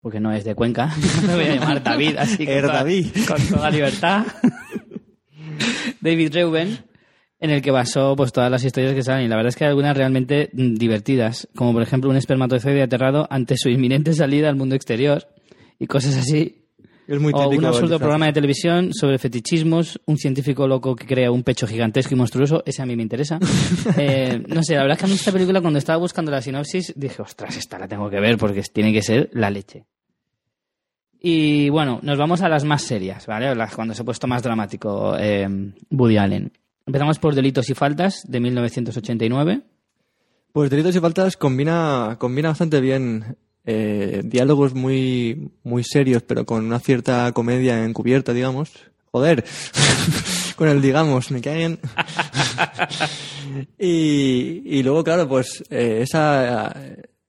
porque no es de Cuenca, [LAUGHS] me voy a llamar David, así con toda- David. con toda libertad. [LAUGHS] David Reuben, en el que basó pues todas las historias que salen. Y la verdad es que hay algunas realmente mm, divertidas, como por ejemplo un espermatozoide aterrado ante su inminente salida al mundo exterior y cosas así. Es muy o típico. un absurdo programa de televisión sobre fetichismos, un científico loco que crea un pecho gigantesco y monstruoso, ese a mí me interesa. [LAUGHS] Eh, no sé, la verdad es que a mí esta película cuando estaba buscando la sinopsis dije, ostras, esta la tengo que ver porque tiene que ser la leche. Y bueno, nos vamos a las más serias, ¿vale? Las, cuando se ha puesto más dramático eh, Woody Allen. Empezamos por Delitos y Faltas, de 1989. Pues Delitos y Faltas combina, combina bastante bien eh, diálogos muy, muy serios, pero con una cierta comedia encubierta, digamos. Joder, [LAUGHS] con el digamos, me caen. [LAUGHS] y, y luego, claro, pues eh, esa,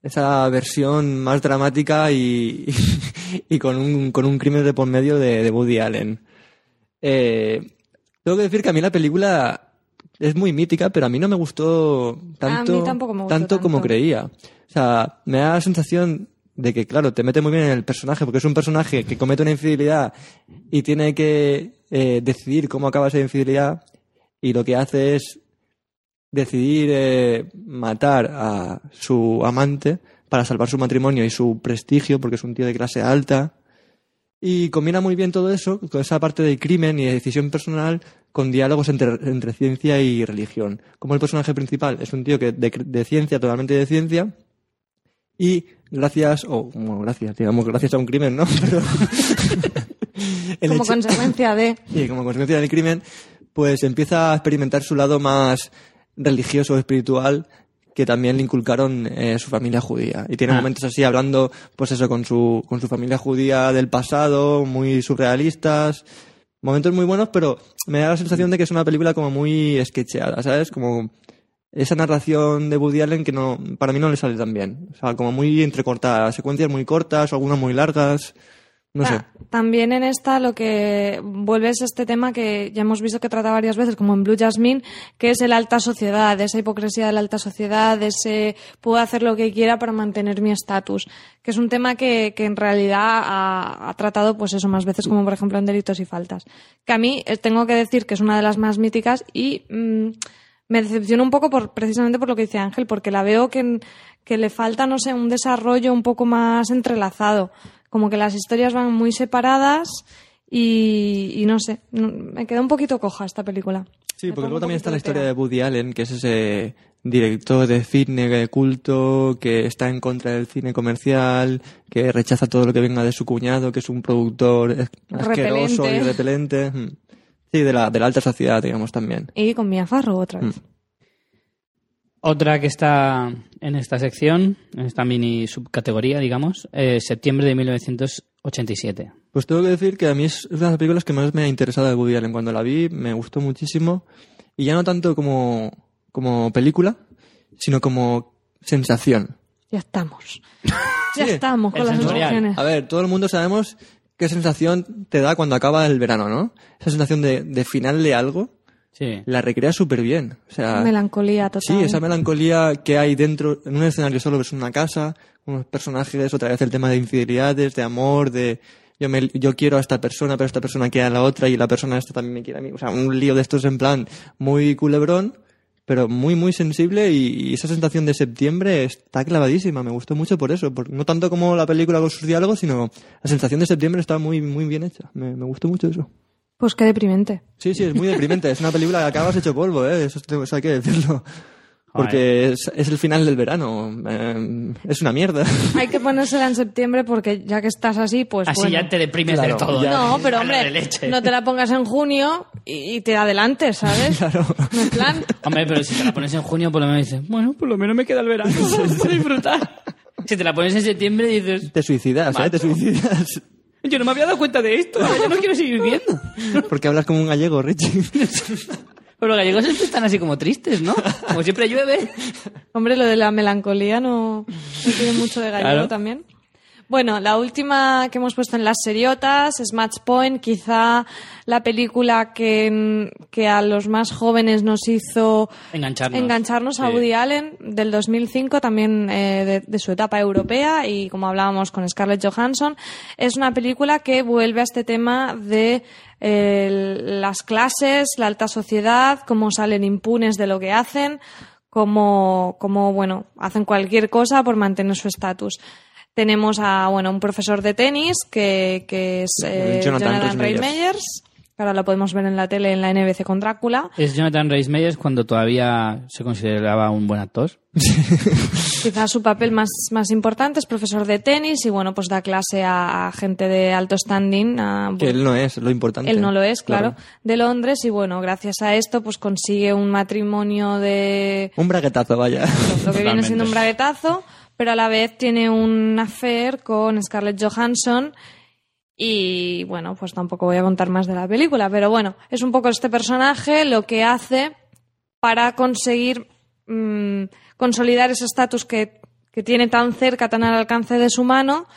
esa versión más dramática y, [LAUGHS] y con, un, con un crimen de por medio de, de Woody Allen. Eh, tengo que decir que a mí la película es muy mítica, pero a mí no me gustó tanto, me gustó tanto como tanto. creía. O sea, me da la sensación de que, claro, te mete muy bien en el personaje, porque es un personaje que comete una infidelidad y tiene que eh, decidir cómo acaba esa infidelidad, y lo que hace es decidir eh, matar a su amante para salvar su matrimonio y su prestigio, porque es un tío de clase alta. Y combina muy bien todo eso, con esa parte del crimen y de decisión personal, con diálogos entre, ciencia y religión. Como el personaje principal es un tío que de, de ciencia, totalmente de ciencia, y gracias, o bueno, gracias, digamos, gracias a un crimen, ¿no? [LAUGHS] Pero [LAUGHS] Como hecho- consecuencia de... [LAUGHS] y como consecuencia del crimen, pues empieza a experimentar su lado más religioso espiritual que también le inculcaron eh, su familia judía. Y tiene Ah. momentos así hablando, pues eso, con su, con su familia judía del pasado, muy surrealistas. Momentos muy buenos, pero me da la sensación de que es una película como muy sketcheada, ¿sabes? Como esa narración de Woody Allen que no, para mí no le sale tan bien. O sea, como muy entrecortada, secuencias muy cortas o algunas muy largas. No sé. Ta- También en esta lo que vuelve es este tema que ya hemos visto que trata varias veces, como en Blue Jasmine, que es el alta sociedad, esa hipocresía de la alta sociedad, ese puedo hacer lo que quiera para mantener mi estatus, que es un tema que, que en realidad ha, ha tratado pues eso más veces como por ejemplo en Delitos y Faltas. Que a mí eh, tengo que decir que es una de las más míticas y mm, me decepciona un poco por, precisamente por lo que dice Ángel, porque la veo que, que le falta, no sé, un desarrollo un poco más entrelazado. Como que las historias van muy separadas y, y no sé, me queda un poquito coja esta película. Sí, Me porque luego también está la historia de Woody Allen, que es ese director de cine de culto que está en contra del cine comercial, que rechaza todo lo que venga de su cuñado, que es un productor asqueroso y Repelente. Mm. Sí, de la, de la alta sociedad, digamos, también. Y con Mia Farrow otra vez. Otra que está en esta sección, en esta mini subcategoría, digamos, eh, septiembre de 1987. Pues tengo que decir que a mí es una de las películas que más me ha interesado de Woody Allen. Cuando la vi me gustó muchísimo. Y ya no tanto como, como película, sino como sensación. Ya estamos. [LAUGHS] ya Sí, estamos con el las sensaciones. A ver, todo el mundo sabemos qué sensación te da cuando acaba el verano, ¿no? Esa sensación de, de final de algo, Sí. la recrea súper bien. O sea, Melancolía total. sí, esa melancolía que hay dentro, en un escenario solo ves una casa, unos personajes, otra vez el tema de infidelidades, de amor, de yo, me, yo quiero a esta persona, pero esta persona quiere a la otra y la persona esta también me quiere a mí. O sea, un lío de estos en plan muy culebrón, pero muy, muy sensible y, y esa sensación de septiembre está clavadísima. Me gustó mucho por eso. por- no tanto como la película con sus diálogos, sino la sensación de septiembre está muy, muy bien hecha. Me, me gustó mucho eso. Pues qué deprimente. Sí, sí, es muy deprimente. es una película que acabas hecho polvo, ¿eh? Eso, eso hay que decirlo. Porque es, es el final del verano. Eh, es una mierda. Hay que ponérsela en septiembre porque ya que estás así, pues Así bueno. ya te deprimes Claro, del todo. ya. No, pero hombre, no te la pongas en junio y, y te adelantes, ¿sabes? [LAUGHS] Claro. En plan, Hombre, pero si te la pones en junio, por lo menos dices, bueno, por lo menos me queda el verano para disfrutar. Si te la pones en septiembre, dices, Te suicidas, ¿eh? Te suicidas. yo no me había dado cuenta de esto, yo no quiero seguir viendo. Porque hablas como un gallego, Richie. [LAUGHS] Pero los gallegos siempre están así como tristes, ¿no? Como siempre llueve. hombre, lo de la melancolía no, no tiene mucho de gallego Claro. también. Bueno, la última que hemos puesto en las seriotas es Match Point, quizá la película que, que a los más jóvenes nos hizo Engancharnos. engancharnos a Sí. Woody Allen del 2005, también eh, de, de su etapa europea y como hablábamos con Scarlett Johansson, es una película que vuelve a este tema de eh, las clases, la alta sociedad, cómo salen impunes de lo que hacen, cómo, cómo bueno, hacen cualquier cosa por mantener su estatus. Tenemos a bueno, un profesor de tenis que, que es eh, Jonathan Jonathan, que ahora lo podemos ver en la tele en la NBC con Drácula. Es Jonathan Rhys Meyers cuando todavía se consideraba un buen actor. [LAUGHS] Quizás su papel más, más importante es profesor de tenis y bueno, pues da clase a, a gente de alto standing. a- Que él no es lo importante. él no lo es, claro, de Londres y bueno, gracias a esto pues consigue un matrimonio de Un braguetazo, vaya. lo que viene siendo un braguetazo, pero a la vez tiene un affair con Scarlett Johansson y bueno, pues tampoco voy a contar más de la película, pero bueno, es un poco este personaje lo que hace para conseguir mm, consolidar ese estatus que, que tiene tan cerca, tan al alcance de su mano,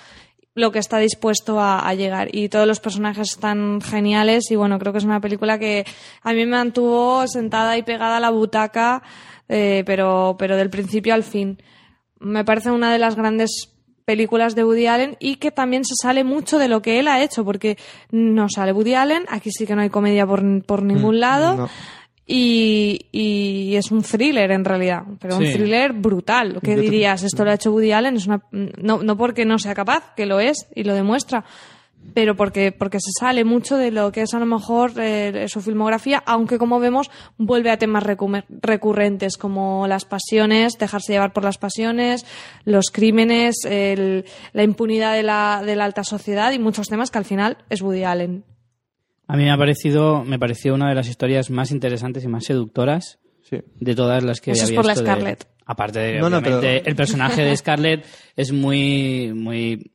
lo que está dispuesto a, llegar. Y todos los personajes están geniales y bueno, creo que es una película que a mí me mantuvo sentada y pegada a la butaca, eh, pero, pero del principio al fin. Me parece una de las grandes películas de Woody Allen y que también se sale mucho de lo que él ha hecho, porque no sale Woody Allen, aquí sí que no hay comedia por, por ningún lado. no. Y, y es un thriller en realidad, pero un thriller brutal. ¿Qué Yo te- dirías? Esto lo ha hecho Woody Allen, es una, no, no porque no sea capaz, que lo es y lo demuestra, pero porque, porque se sale mucho de lo que es a lo mejor eh, su filmografía, aunque como vemos vuelve a temas recurrentes como las pasiones, dejarse llevar por las pasiones, los crímenes, el- la impunidad de la, de la alta sociedad y muchos temas que al final es Woody Allen. A mí me ha parecido, me pareció una de las historias más interesantes y más seductoras Sí. de todas las que Eso había es por la visto de- Scarlett. aparte de No, no, obviamente, pero- el personaje de Scarlett es muy muy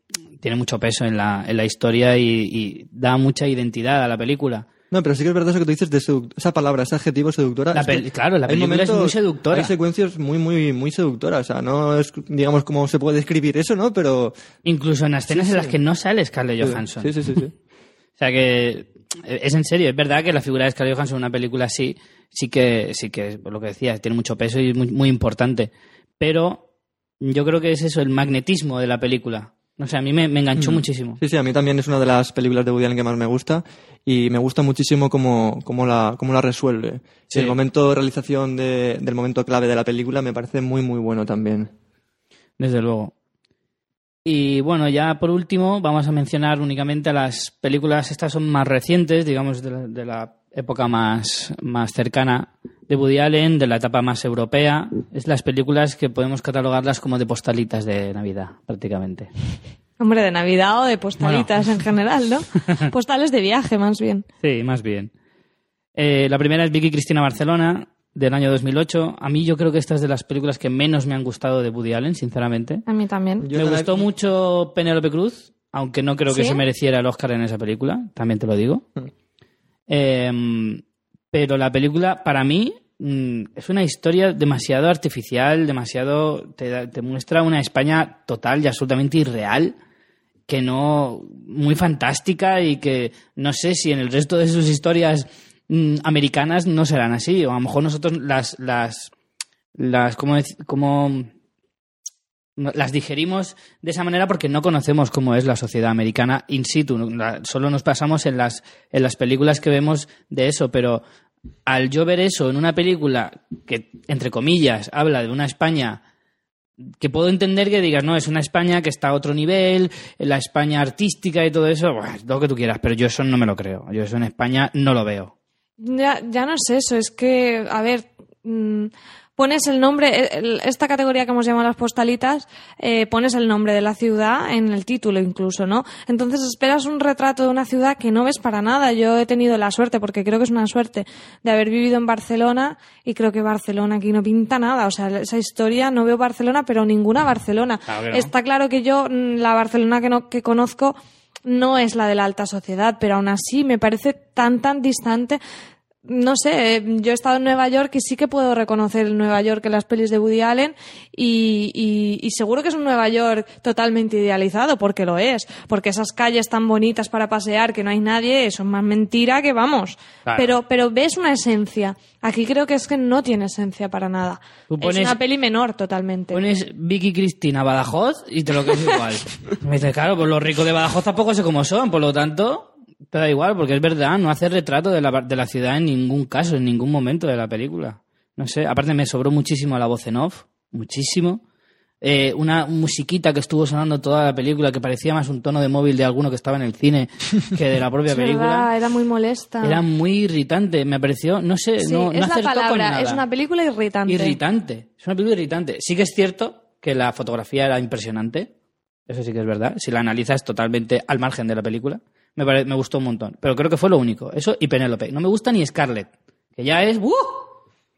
tiene mucho peso en la, en la historia y, y da mucha identidad a la película. No, pero sí que es verdad eso que tú dices de esa palabra, ese adjetivo seductora. La es que pel- claro, la película es muy seductora. Hay secuencias muy, muy, muy seductoras. O sea, no es, digamos, cómo se puede describir eso, ¿no? Pero. Incluso en escenas Sí, en las que no sale Scarlett Johansson. Sí, sí, sí. sí. [LAUGHS] O sea que es en serio, es verdad que la figura de Scarlett Johansson en una película así sí que sí que por lo que decías tiene mucho peso y es muy, muy importante, pero yo creo que es eso el magnetismo de la película. No sé, a mí me, me enganchó muchísimo. Sí, sí, a mí también es una de las películas de Woody Allen que más me gusta y me gusta muchísimo cómo, cómo, la, cómo la resuelve. Sí. El momento de realización de- del momento clave de la película me parece muy, muy bueno también. Desde luego. Y bueno, ya por último vamos a mencionar únicamente a las películas, estas son más recientes, digamos, de la, de la época más, más cercana de Woody Allen, de la etapa más europea. Es las películas que podemos catalogarlas como de postalitas de Navidad, prácticamente. [LAUGHS] Hombre, de Navidad o de postalitas en general, ¿no? [LAUGHS] Postales de viaje, más bien. Sí, más bien. Eh, la primera es Vicky Cristina Barcelona, del año 2008. A mí yo creo que esta es de las películas que menos me han gustado de Woody Allen, sinceramente. A mí también. Yo me no la he- gustó mucho Penélope Cruz, aunque no creo que se mereciera el Oscar en esa película, también te lo digo. Eh, pero la película, para mí, mm, es una historia demasiado artificial, demasiado. Te, te muestra una España total y absolutamente irreal, que no. muy fantástica y que no sé si en el resto de sus historias mm, americanas no serán así, o a lo mejor nosotros las. las las ¿cómo, cómo las digerimos de esa manera porque no conocemos cómo es la sociedad americana in situ. Solo nos pasamos en las, en las películas que vemos de eso, pero al yo ver eso en una película que, entre comillas, habla de una España que puedo entender que digas, no, es una España que está a otro nivel, la España artística y todo eso, buah, lo que tú quieras, pero yo eso no me lo creo. Yo eso en España no lo veo. Ya, ya no es eso, es que, a ver, mm, pones el nombre, eh, el- esta categoría que hemos llamado las postalitas, eh, pones el nombre de la ciudad en el título incluso, ¿no? Entonces esperas un retrato de una ciudad que no ves para nada. Yo he tenido la suerte, porque creo que es una suerte, de haber vivido en Barcelona y creo que Barcelona aquí no pinta nada. O sea, esa historia no veo Barcelona, pero ninguna Barcelona. Claro no. Está claro que yo, mm, la Barcelona que, no, que conozco, no es la de la alta sociedad, pero aún así me parece tan, tan distante no sé, yo he estado en Nueva York y sí que puedo reconocer el Nueva York en las pelis de Woody Allen y, y- y seguro que es un Nueva York totalmente idealizado, porque lo es, porque esas calles tan bonitas para pasear que no hay nadie, eso es más mentira que vamos. Claro. Pero, pero ves una esencia. Aquí creo que es que no tiene esencia para nada. Es una peli menor totalmente. Pones Vicky Cristina Badajoz y te lo crees igual. [LAUGHS] Me dices, claro, pues los ricos de Badajoz tampoco sé cómo son, por lo tanto, te da igual, porque es verdad, no hace retrato de la, de la ciudad en ningún caso, en ningún momento de la película. No sé, aparte me sobró muchísimo la voz en off, muchísimo. Eh, una musiquita que estuvo sonando toda la película que parecía más un tono de móvil de alguno que estaba en el cine [LAUGHS] que de la propia es película. verdad, era muy molesta. Era muy irritante, me pareció, no sé, Sí, no, no es la acertó con palabra, nada. es una película irritante. Irritante. Es una película irritante. Sí que es cierto que la fotografía era impresionante. Eso sí que es verdad. Si la analizas totalmente al margen de la película, me, pare- me gustó un montón. Pero creo que fue lo único. Eso y Penélope. No me gusta ni Scarlett, que ya es... ¡uh!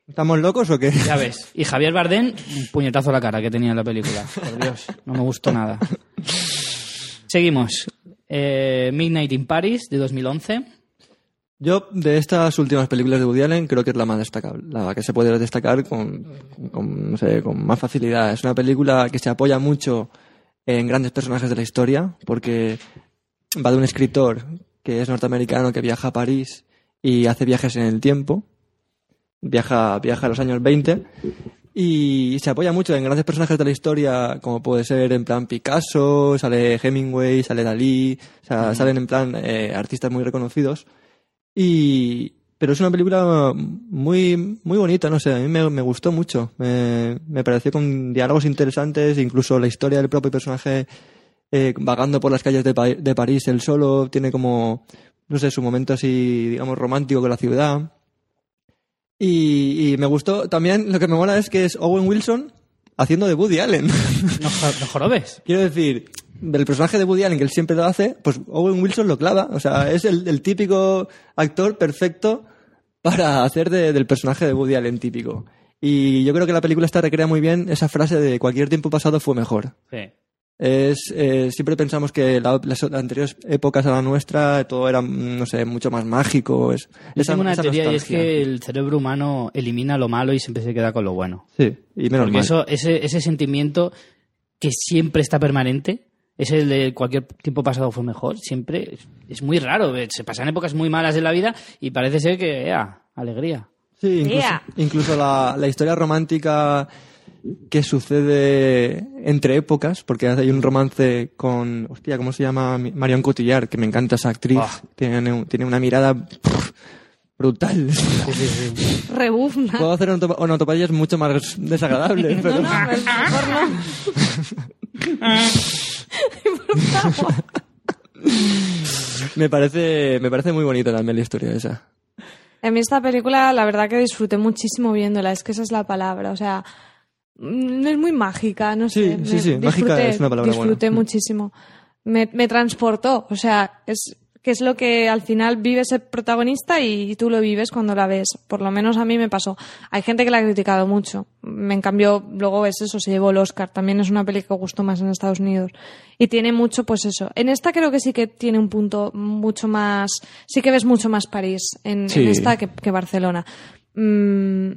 ¿Estamos locos o qué? Ya ves. Y Javier Bardem, un puñetazo a la cara que tenía en la película. Por Dios, no me gustó nada. Seguimos. Eh, Midnight in Paris, de 2011. Yo, de estas últimas películas de Woody Allen, creo que es la más destacable, la que se puede destacar con, con, no sé, con más facilidad. Es una película que se apoya mucho en grandes personajes de la historia, porque va de un escritor que es norteamericano que viaja a París y hace viajes en el tiempo, viaja, viaja a los años 20 y se apoya mucho en grandes personajes de la historia, como puede ser en plan Picasso, sale Hemingway, sale Dalí, o sea, salen en plan eh, artistas muy reconocidos. Y, pero es una película muy, muy bonita, no sé, a mí me, me gustó mucho. Me, me pareció con diálogos interesantes, incluso la historia del propio personaje eh, vagando por las calles de, Pa- de París él solo, tiene como, no sé, su momento así, digamos, romántico con la ciudad. Y, y me gustó también, lo que me mola es que es Owen Wilson haciendo de Woody Allen. [LAUGHS] No, no jorobes. Quiero decir, del personaje de Woody Allen que él siempre lo hace, pues Owen Wilson lo clava. O sea, es el, el típico actor perfecto para hacer de- del personaje de Woody Allen típico. Y yo creo que la película esta recrea muy bien esa frase de cualquier tiempo pasado fue mejor. Sí. Es, eh, siempre pensamos que la- las anteriores épocas a la nuestra todo era, no sé, mucho más mágico. Es, Yo esa- tengo una esa teoría y es nostalgia. que el cerebro humano elimina lo malo y siempre se queda con lo bueno. Sí, y menos Porque mal. eso, ese, ese sentimiento que siempre está permanente, ese de cualquier tiempo pasado fue mejor, siempre es, es muy raro. eh, Se pasan épocas muy malas en la vida y parece ser que, ea, alegría. Sí, incluso, Yeah. incluso la, la historia romántica que sucede entre épocas, porque hay un romance con, hostia, ¿cómo se llama? Marion Cotillard, que me encanta esa actriz. Ah. Tiene, tiene una mirada pff, brutal. Rebuzna. Puedo hacer onotopa- onomatopeyas mucho más desagradables, [LAUGHS] pero... No, no, mejor no. [LAUGHS] me parece, me parece muy bonita también la historia esa. A mí esta película, la verdad que disfruté muchísimo viéndola, es que esa es la palabra, o sea, es muy mágica, no Sí, sé. sí, sí, mágica es una palabra. Disfruté Mm. muchísimo. Me, me transportó, o sea, es que es lo que al final vive ese protagonista y tú lo vives cuando la ves. Por lo menos a mí me pasó. Hay gente que la ha criticado mucho. Me en cambio, luego es eso, se llevó el Oscar. También es una peli que gustó más en Estados Unidos. Y tiene mucho, pues eso. En esta creo que sí que tiene un punto mucho más. Sí que ves mucho más París en, esta que, que Barcelona. Mm,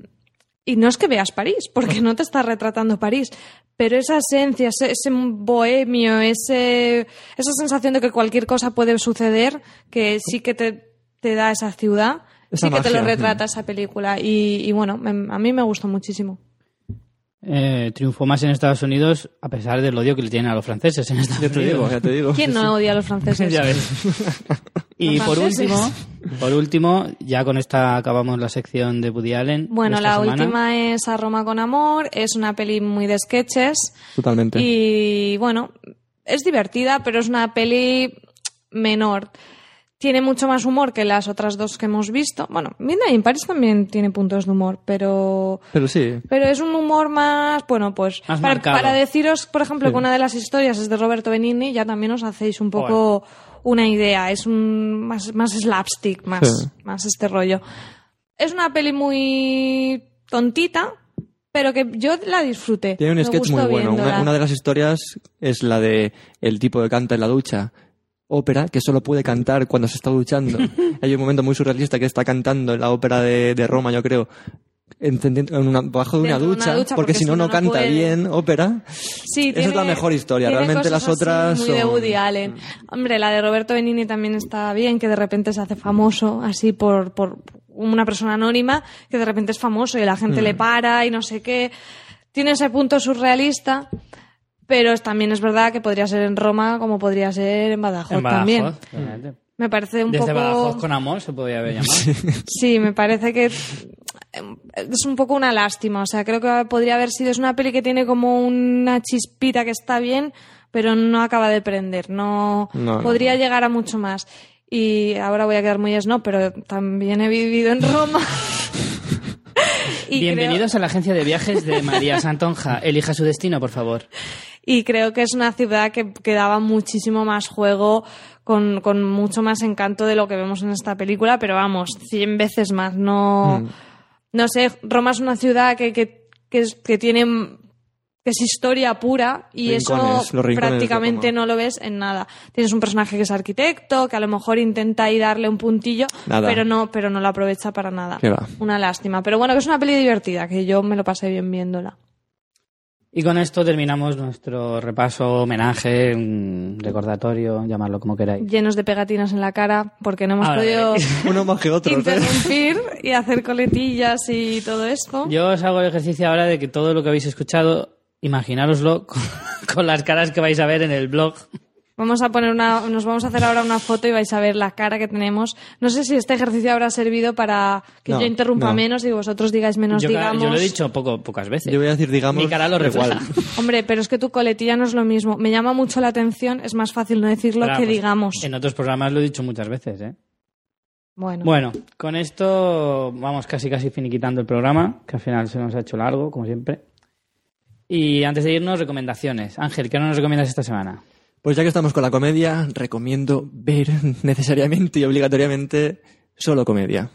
y no es que veas París, porque no te está retratando París, pero esa esencia, ese, ese bohemio, ese, esa sensación de que cualquier cosa puede suceder, que sí que te, te da esa ciudad, Esa sí que te lo retrata esa película. Y, y bueno, me- a mí me gustó muchísimo. Eh, triunfó más en Estados Unidos a pesar del odio que le tienen a los franceses en Estados Ya te digo, Unidos. ya te digo. ¿Quién no odia a los franceses? [LAUGHS] Ya ves. [LAUGHS] Y Los por franceses. último, por último, ya con esta acabamos la sección de Woody Allen. Bueno, la semana. última es A Roma con Amor, es una peli muy de sketches. Totalmente. Y bueno, es divertida, pero es una peli menor. Tiene mucho más humor que las otras dos que hemos visto. Bueno, Midnight in Paris también tiene puntos de humor, pero Pero sí, pero es un humor más, bueno, pues Más para, marcado. para deciros, por ejemplo, Sí. que una de las historias es de Roberto Benigni, ya también os hacéis un poco una idea. Es un más, más slapstick, más, Sí. más este rollo. Es una peli muy tontita, pero que yo la disfruté. Tiene un Me sketch muy bueno. Una, una de las historias es la de el tipo que canta en la ducha. Ópera que solo puede cantar cuando se está duchando. [LAUGHS] Hay un momento muy surrealista que está cantando en la ópera de, de Roma, yo creo, en una, bajo de una de una ducha, ducha, porque, porque si no, no canta puede. bien ópera. Sí, Esa es tiene- la mejor historia. Realmente las otras muy de son- Woody Allen. Hombre, la de Roberto Benigni también está bien, que de repente se hace famoso así por, por una persona anónima, que de repente es famoso y la gente Mm. le para y no sé qué. Tiene ese punto surrealista, pero también es verdad que podría ser en Roma como podría ser en Badajoz, En Badajoz, también. obviamente. Me parece un Desde poco... Badajoz con amor se podría haber llamado. Sí, me parece que es un poco una lástima. O sea, creo que podría haber sido. Es una peli que tiene como una chispita que está bien, pero no acaba de prender. No, No, no, podría llegar a mucho más. Y ahora voy a quedar muy snob, pero también he vivido en Roma. [LAUGHS] Y Bienvenidos creo- a la agencia de viajes de María Santonja. Elija su destino, por favor. Y creo que es una ciudad que, que daba muchísimo más juego, con, con mucho más encanto de lo que vemos en esta película, pero vamos, cien veces más. No, no sé, Roma es una ciudad que, que, que, es- que tiene que es historia pura y Rincones, eso prácticamente no lo ves en nada. Tienes un personaje que es arquitecto, que a lo mejor intenta ahí darle un puntillo, Nada. pero no, pero no lo aprovecha para nada. Una lástima. Pero bueno, que es una peli divertida, que yo me lo pasé bien viéndola. Y con esto terminamos nuestro repaso, homenaje, recordatorio, llamarlo como queráis. Llenos de pegatinas en la cara, porque no hemos Ahora podido. [LAUGHS] Uno más que otro. ¿eh? interrumpir y hacer coletillas y todo esto. Yo os hago el ejercicio ahora de que todo lo que habéis escuchado, imaginároslo [LAUGHS] con, con las caras que vais a ver en el blog. Vamos a poner una, nos vamos a hacer ahora una foto y vais a ver la cara que tenemos. No sé si este ejercicio habrá servido para que No, yo interrumpa no. menos y vosotros digáis menos, Yo, digamos. yo lo he dicho poco, pocas veces. Yo voy a decir, digamos. Mi cara lo igual. [LAUGHS] Hombre, pero es que tu coletilla no es lo mismo. Me llama mucho la atención, es más fácil no decirlo Ahora, que pues, digamos. En otros programas lo he dicho muchas veces, ¿eh? Bueno. Bueno, con esto vamos casi casi finiquitando el programa, que al final se nos ha hecho largo, como siempre. Y antes de irnos, recomendaciones. Ángel, ¿qué nos recomiendas esta semana? Pues ya que estamos con la comedia, recomiendo ver [LAUGHS] necesariamente y obligatoriamente solo comedia.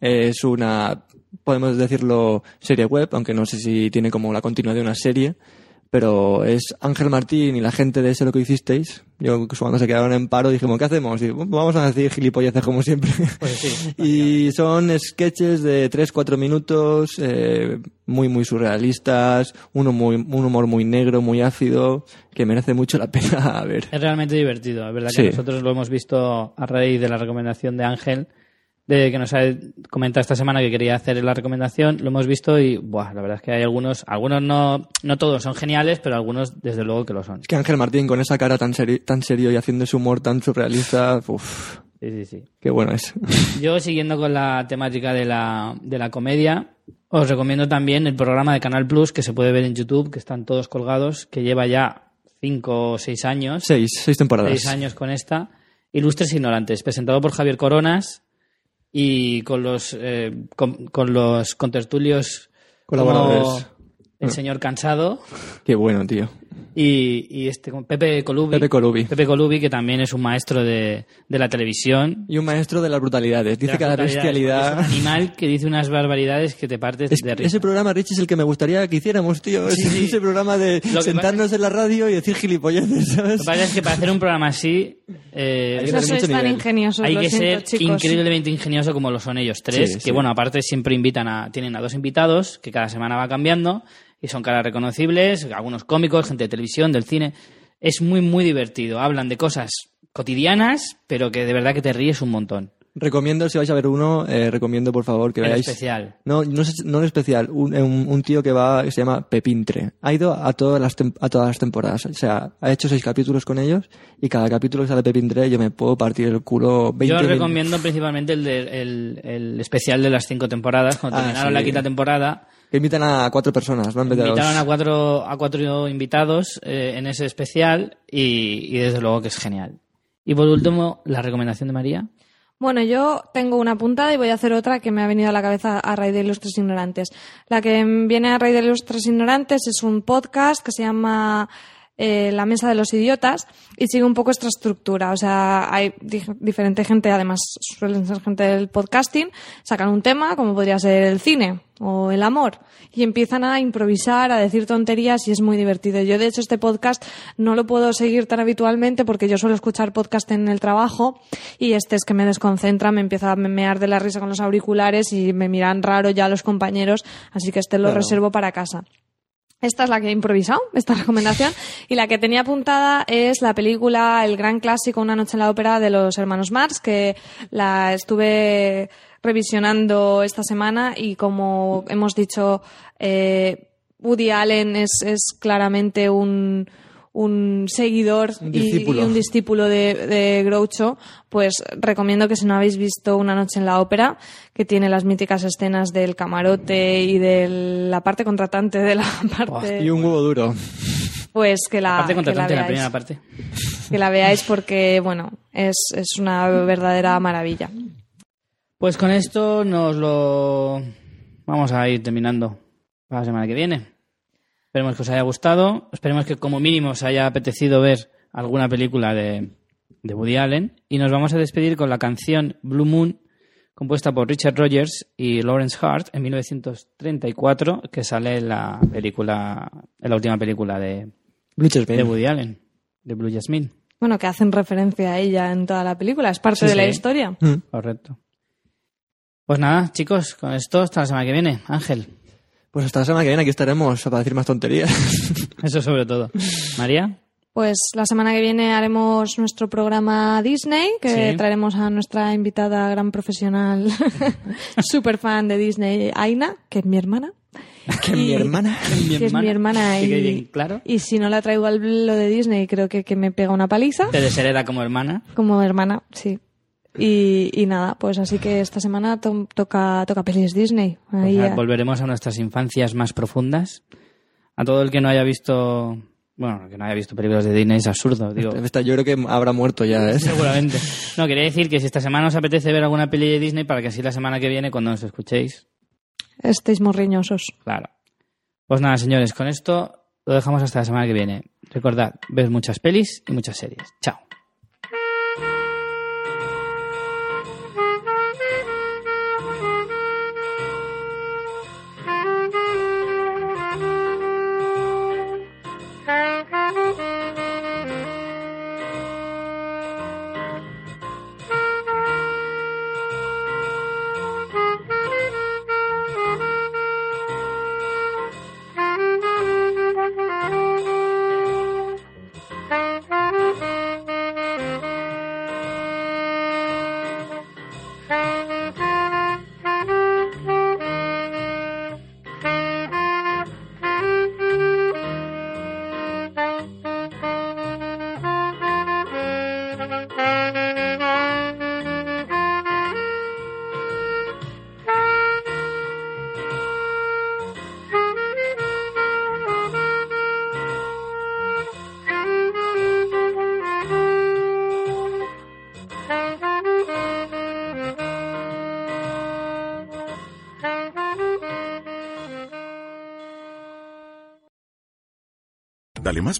Es una, podemos decirlo, serie web, aunque no sé si tiene como la continuidad de una serie, pero es Ángel Martín y la gente de Sé lo que hicisteis. Yo cuando se quedaron en paro dijimos, ¿qué hacemos? Y, "Pues vamos a decir gilipolleces como siempre. Pues sí. [LAUGHS] Y son sketches de 3-4 minutos, eh, muy, muy surrealistas, uno muy, un humor muy negro, muy ácido, que merece mucho la pena [LAUGHS] ver. Es realmente divertido. Es verdad Sí. que nosotros lo hemos visto a raíz de la recomendación de Ángel, de que nos ha comentado esta semana que quería hacer la recomendación. Lo hemos visto y, buah, la verdad es que hay algunos, algunos no, no todos son geniales, pero algunos desde luego que lo son. Es que Ángel Martín, con esa cara tan, seri- tan serio y haciendo ese humor tan surrealista, uff, Sí, sí, sí. qué bueno es. [LAUGHS] Yo, siguiendo con la temática de la, de la comedia, os recomiendo también el programa de Canal Plus que se puede ver en YouTube, que están todos colgados, que lleva ya cinco o seis años. seis, seis temporadas. seis años con esta. Ilustres Ignorantes, presentado por Javier Coronas y con los, eh, con, con los contertulios Colaboradores. como el señor Cansado Qué bueno, tío. Y, y este Pepe Colubi. Pepe Colubi. Pepe Colubi, que también es un maestro de, de la televisión. Y un maestro de las brutalidades. Dice que la bestialidad... Es un [LAUGHS] animal que dice unas barbaridades que te partes Es- de risa. ese programa, Rich, es el que me gustaría que hiciéramos, tío. Es Sí, sí. ese programa de Lo sentarnos en la radio y decir gilipolleces, ¿sabes? Lo que pasa es que para hacer un programa así eh, Hay que no sois tan ingeniosos, hay que siento, ser chicos. increíblemente ingenioso como lo son ellos tres, Sí, que sí. bueno, aparte siempre invitan a, tienen a dos invitados, que cada semana va cambiando, y son caras reconocibles, algunos cómicos, gente de televisión, del cine. Es muy, muy divertido. Hablan de cosas cotidianas, pero que de verdad que te ríes un montón. Recomiendo, si vais a ver uno, eh, recomiendo por favor que El veáis. especial. No, no, es, no el especial, un, un, un tío que va, que se llama Pepintre. Ha ido a todas las tem- a todas las temporadas. O sea, ha hecho seis capítulos con ellos y cada capítulo que sale Pepintre yo me puedo partir el culo 20 Yo os recomiendo principalmente el, de- el, el especial de las cinco temporadas, cuando Ah, terminaron sí. la quinta temporada. Que invitan a cuatro personas, ¿no? En vez de a dos. Invitaron a cuatro, a cuatro invitados eh, en ese especial y, y desde luego que es genial. Y por último, la recomendación de María. Bueno, yo tengo una puntada y voy a hacer otra que me ha venido a la cabeza a raíz de Ilustres Ignorantes. La que viene a raíz de Ilustres Ignorantes es un podcast que se llama eh, La Mesa de los Idiotas y sigue un poco esta estructura. O sea, hay di- diferente gente, además suelen ser gente del podcasting, sacan un tema, como podría ser el cine o el amor, y empiezan a improvisar, a decir tonterías y es muy divertido. Yo, de hecho, este podcast no lo puedo seguir tan habitualmente porque yo suelo escuchar podcast en el trabajo y este es que me desconcentra, me empieza a memear de la risa con los auriculares y me miran raro ya los compañeros, así que este lo Claro. reservo para casa. Esta es la que he improvisado, esta [LAUGHS] recomendación. Y la que tenía apuntada es la película El gran clásico Una noche en la ópera de los hermanos Marx, que la estuve revisionando esta semana y como hemos dicho, eh, Woody Allen es, es claramente un, un seguidor Un y- un discípulo de, de Groucho, pues recomiendo que si no habéis visto Una noche en la ópera, que tiene las míticas escenas del camarote y de la parte contratante de la [LAUGHS] parte, Y un huevo duro. pues que la, que la contratante, la veáis, primera parte. que la veáis porque, bueno, es, es una verdadera maravilla. Pues con esto nos lo vamos a ir terminando para la semana que viene. Esperemos que os haya gustado. Esperemos que como mínimo os haya apetecido ver alguna película de, de Woody Allen. Y nos vamos a despedir con la canción Blue Moon, compuesta por Richard Rogers y Lawrence Hart en 1934, que sale en la película, en la última película de, Blue de Jasmine. Woody Allen, de Blue Jasmine. Bueno, que hacen referencia a ella en toda la película, es parte Sí, de la historia. Mm. Correcto. Pues nada, chicos, con esto hasta la semana que viene. Ángel, Pues hasta la semana que viene aquí estaremos para decir más tonterías. [LAUGHS] eso sobre todo. María. Pues la semana que viene haremos nuestro programa Disney, que Sí. traeremos a nuestra invitada gran profesional, [LAUGHS] super fan de Disney, Aina, que es mi hermana. que mi Y- hermana. que es mi hermana y, bien claro. y si no la traigo al lo de Disney creo que, que me pega una paliza Te deshereda como hermana. como hermana sí y, y nada pues así que esta semana to- toca toca pelis Disney Pues Ahí, volveremos a nuestras infancias más profundas. A todo el que no haya visto, bueno, que no haya visto películas de Disney es absurdo, digo. [LAUGHS] Esta yo creo que habrá muerto ya, ¿eh? Seguramente. [LAUGHS] No, quería decir que si esta semana os apetece ver alguna peli de Disney para que así la semana que viene, cuando nos escuchéis, estéis morriñosos claro. Pues nada, señores, con esto lo dejamos hasta la semana que viene. Recordad, ver muchas pelis y muchas series. Chao.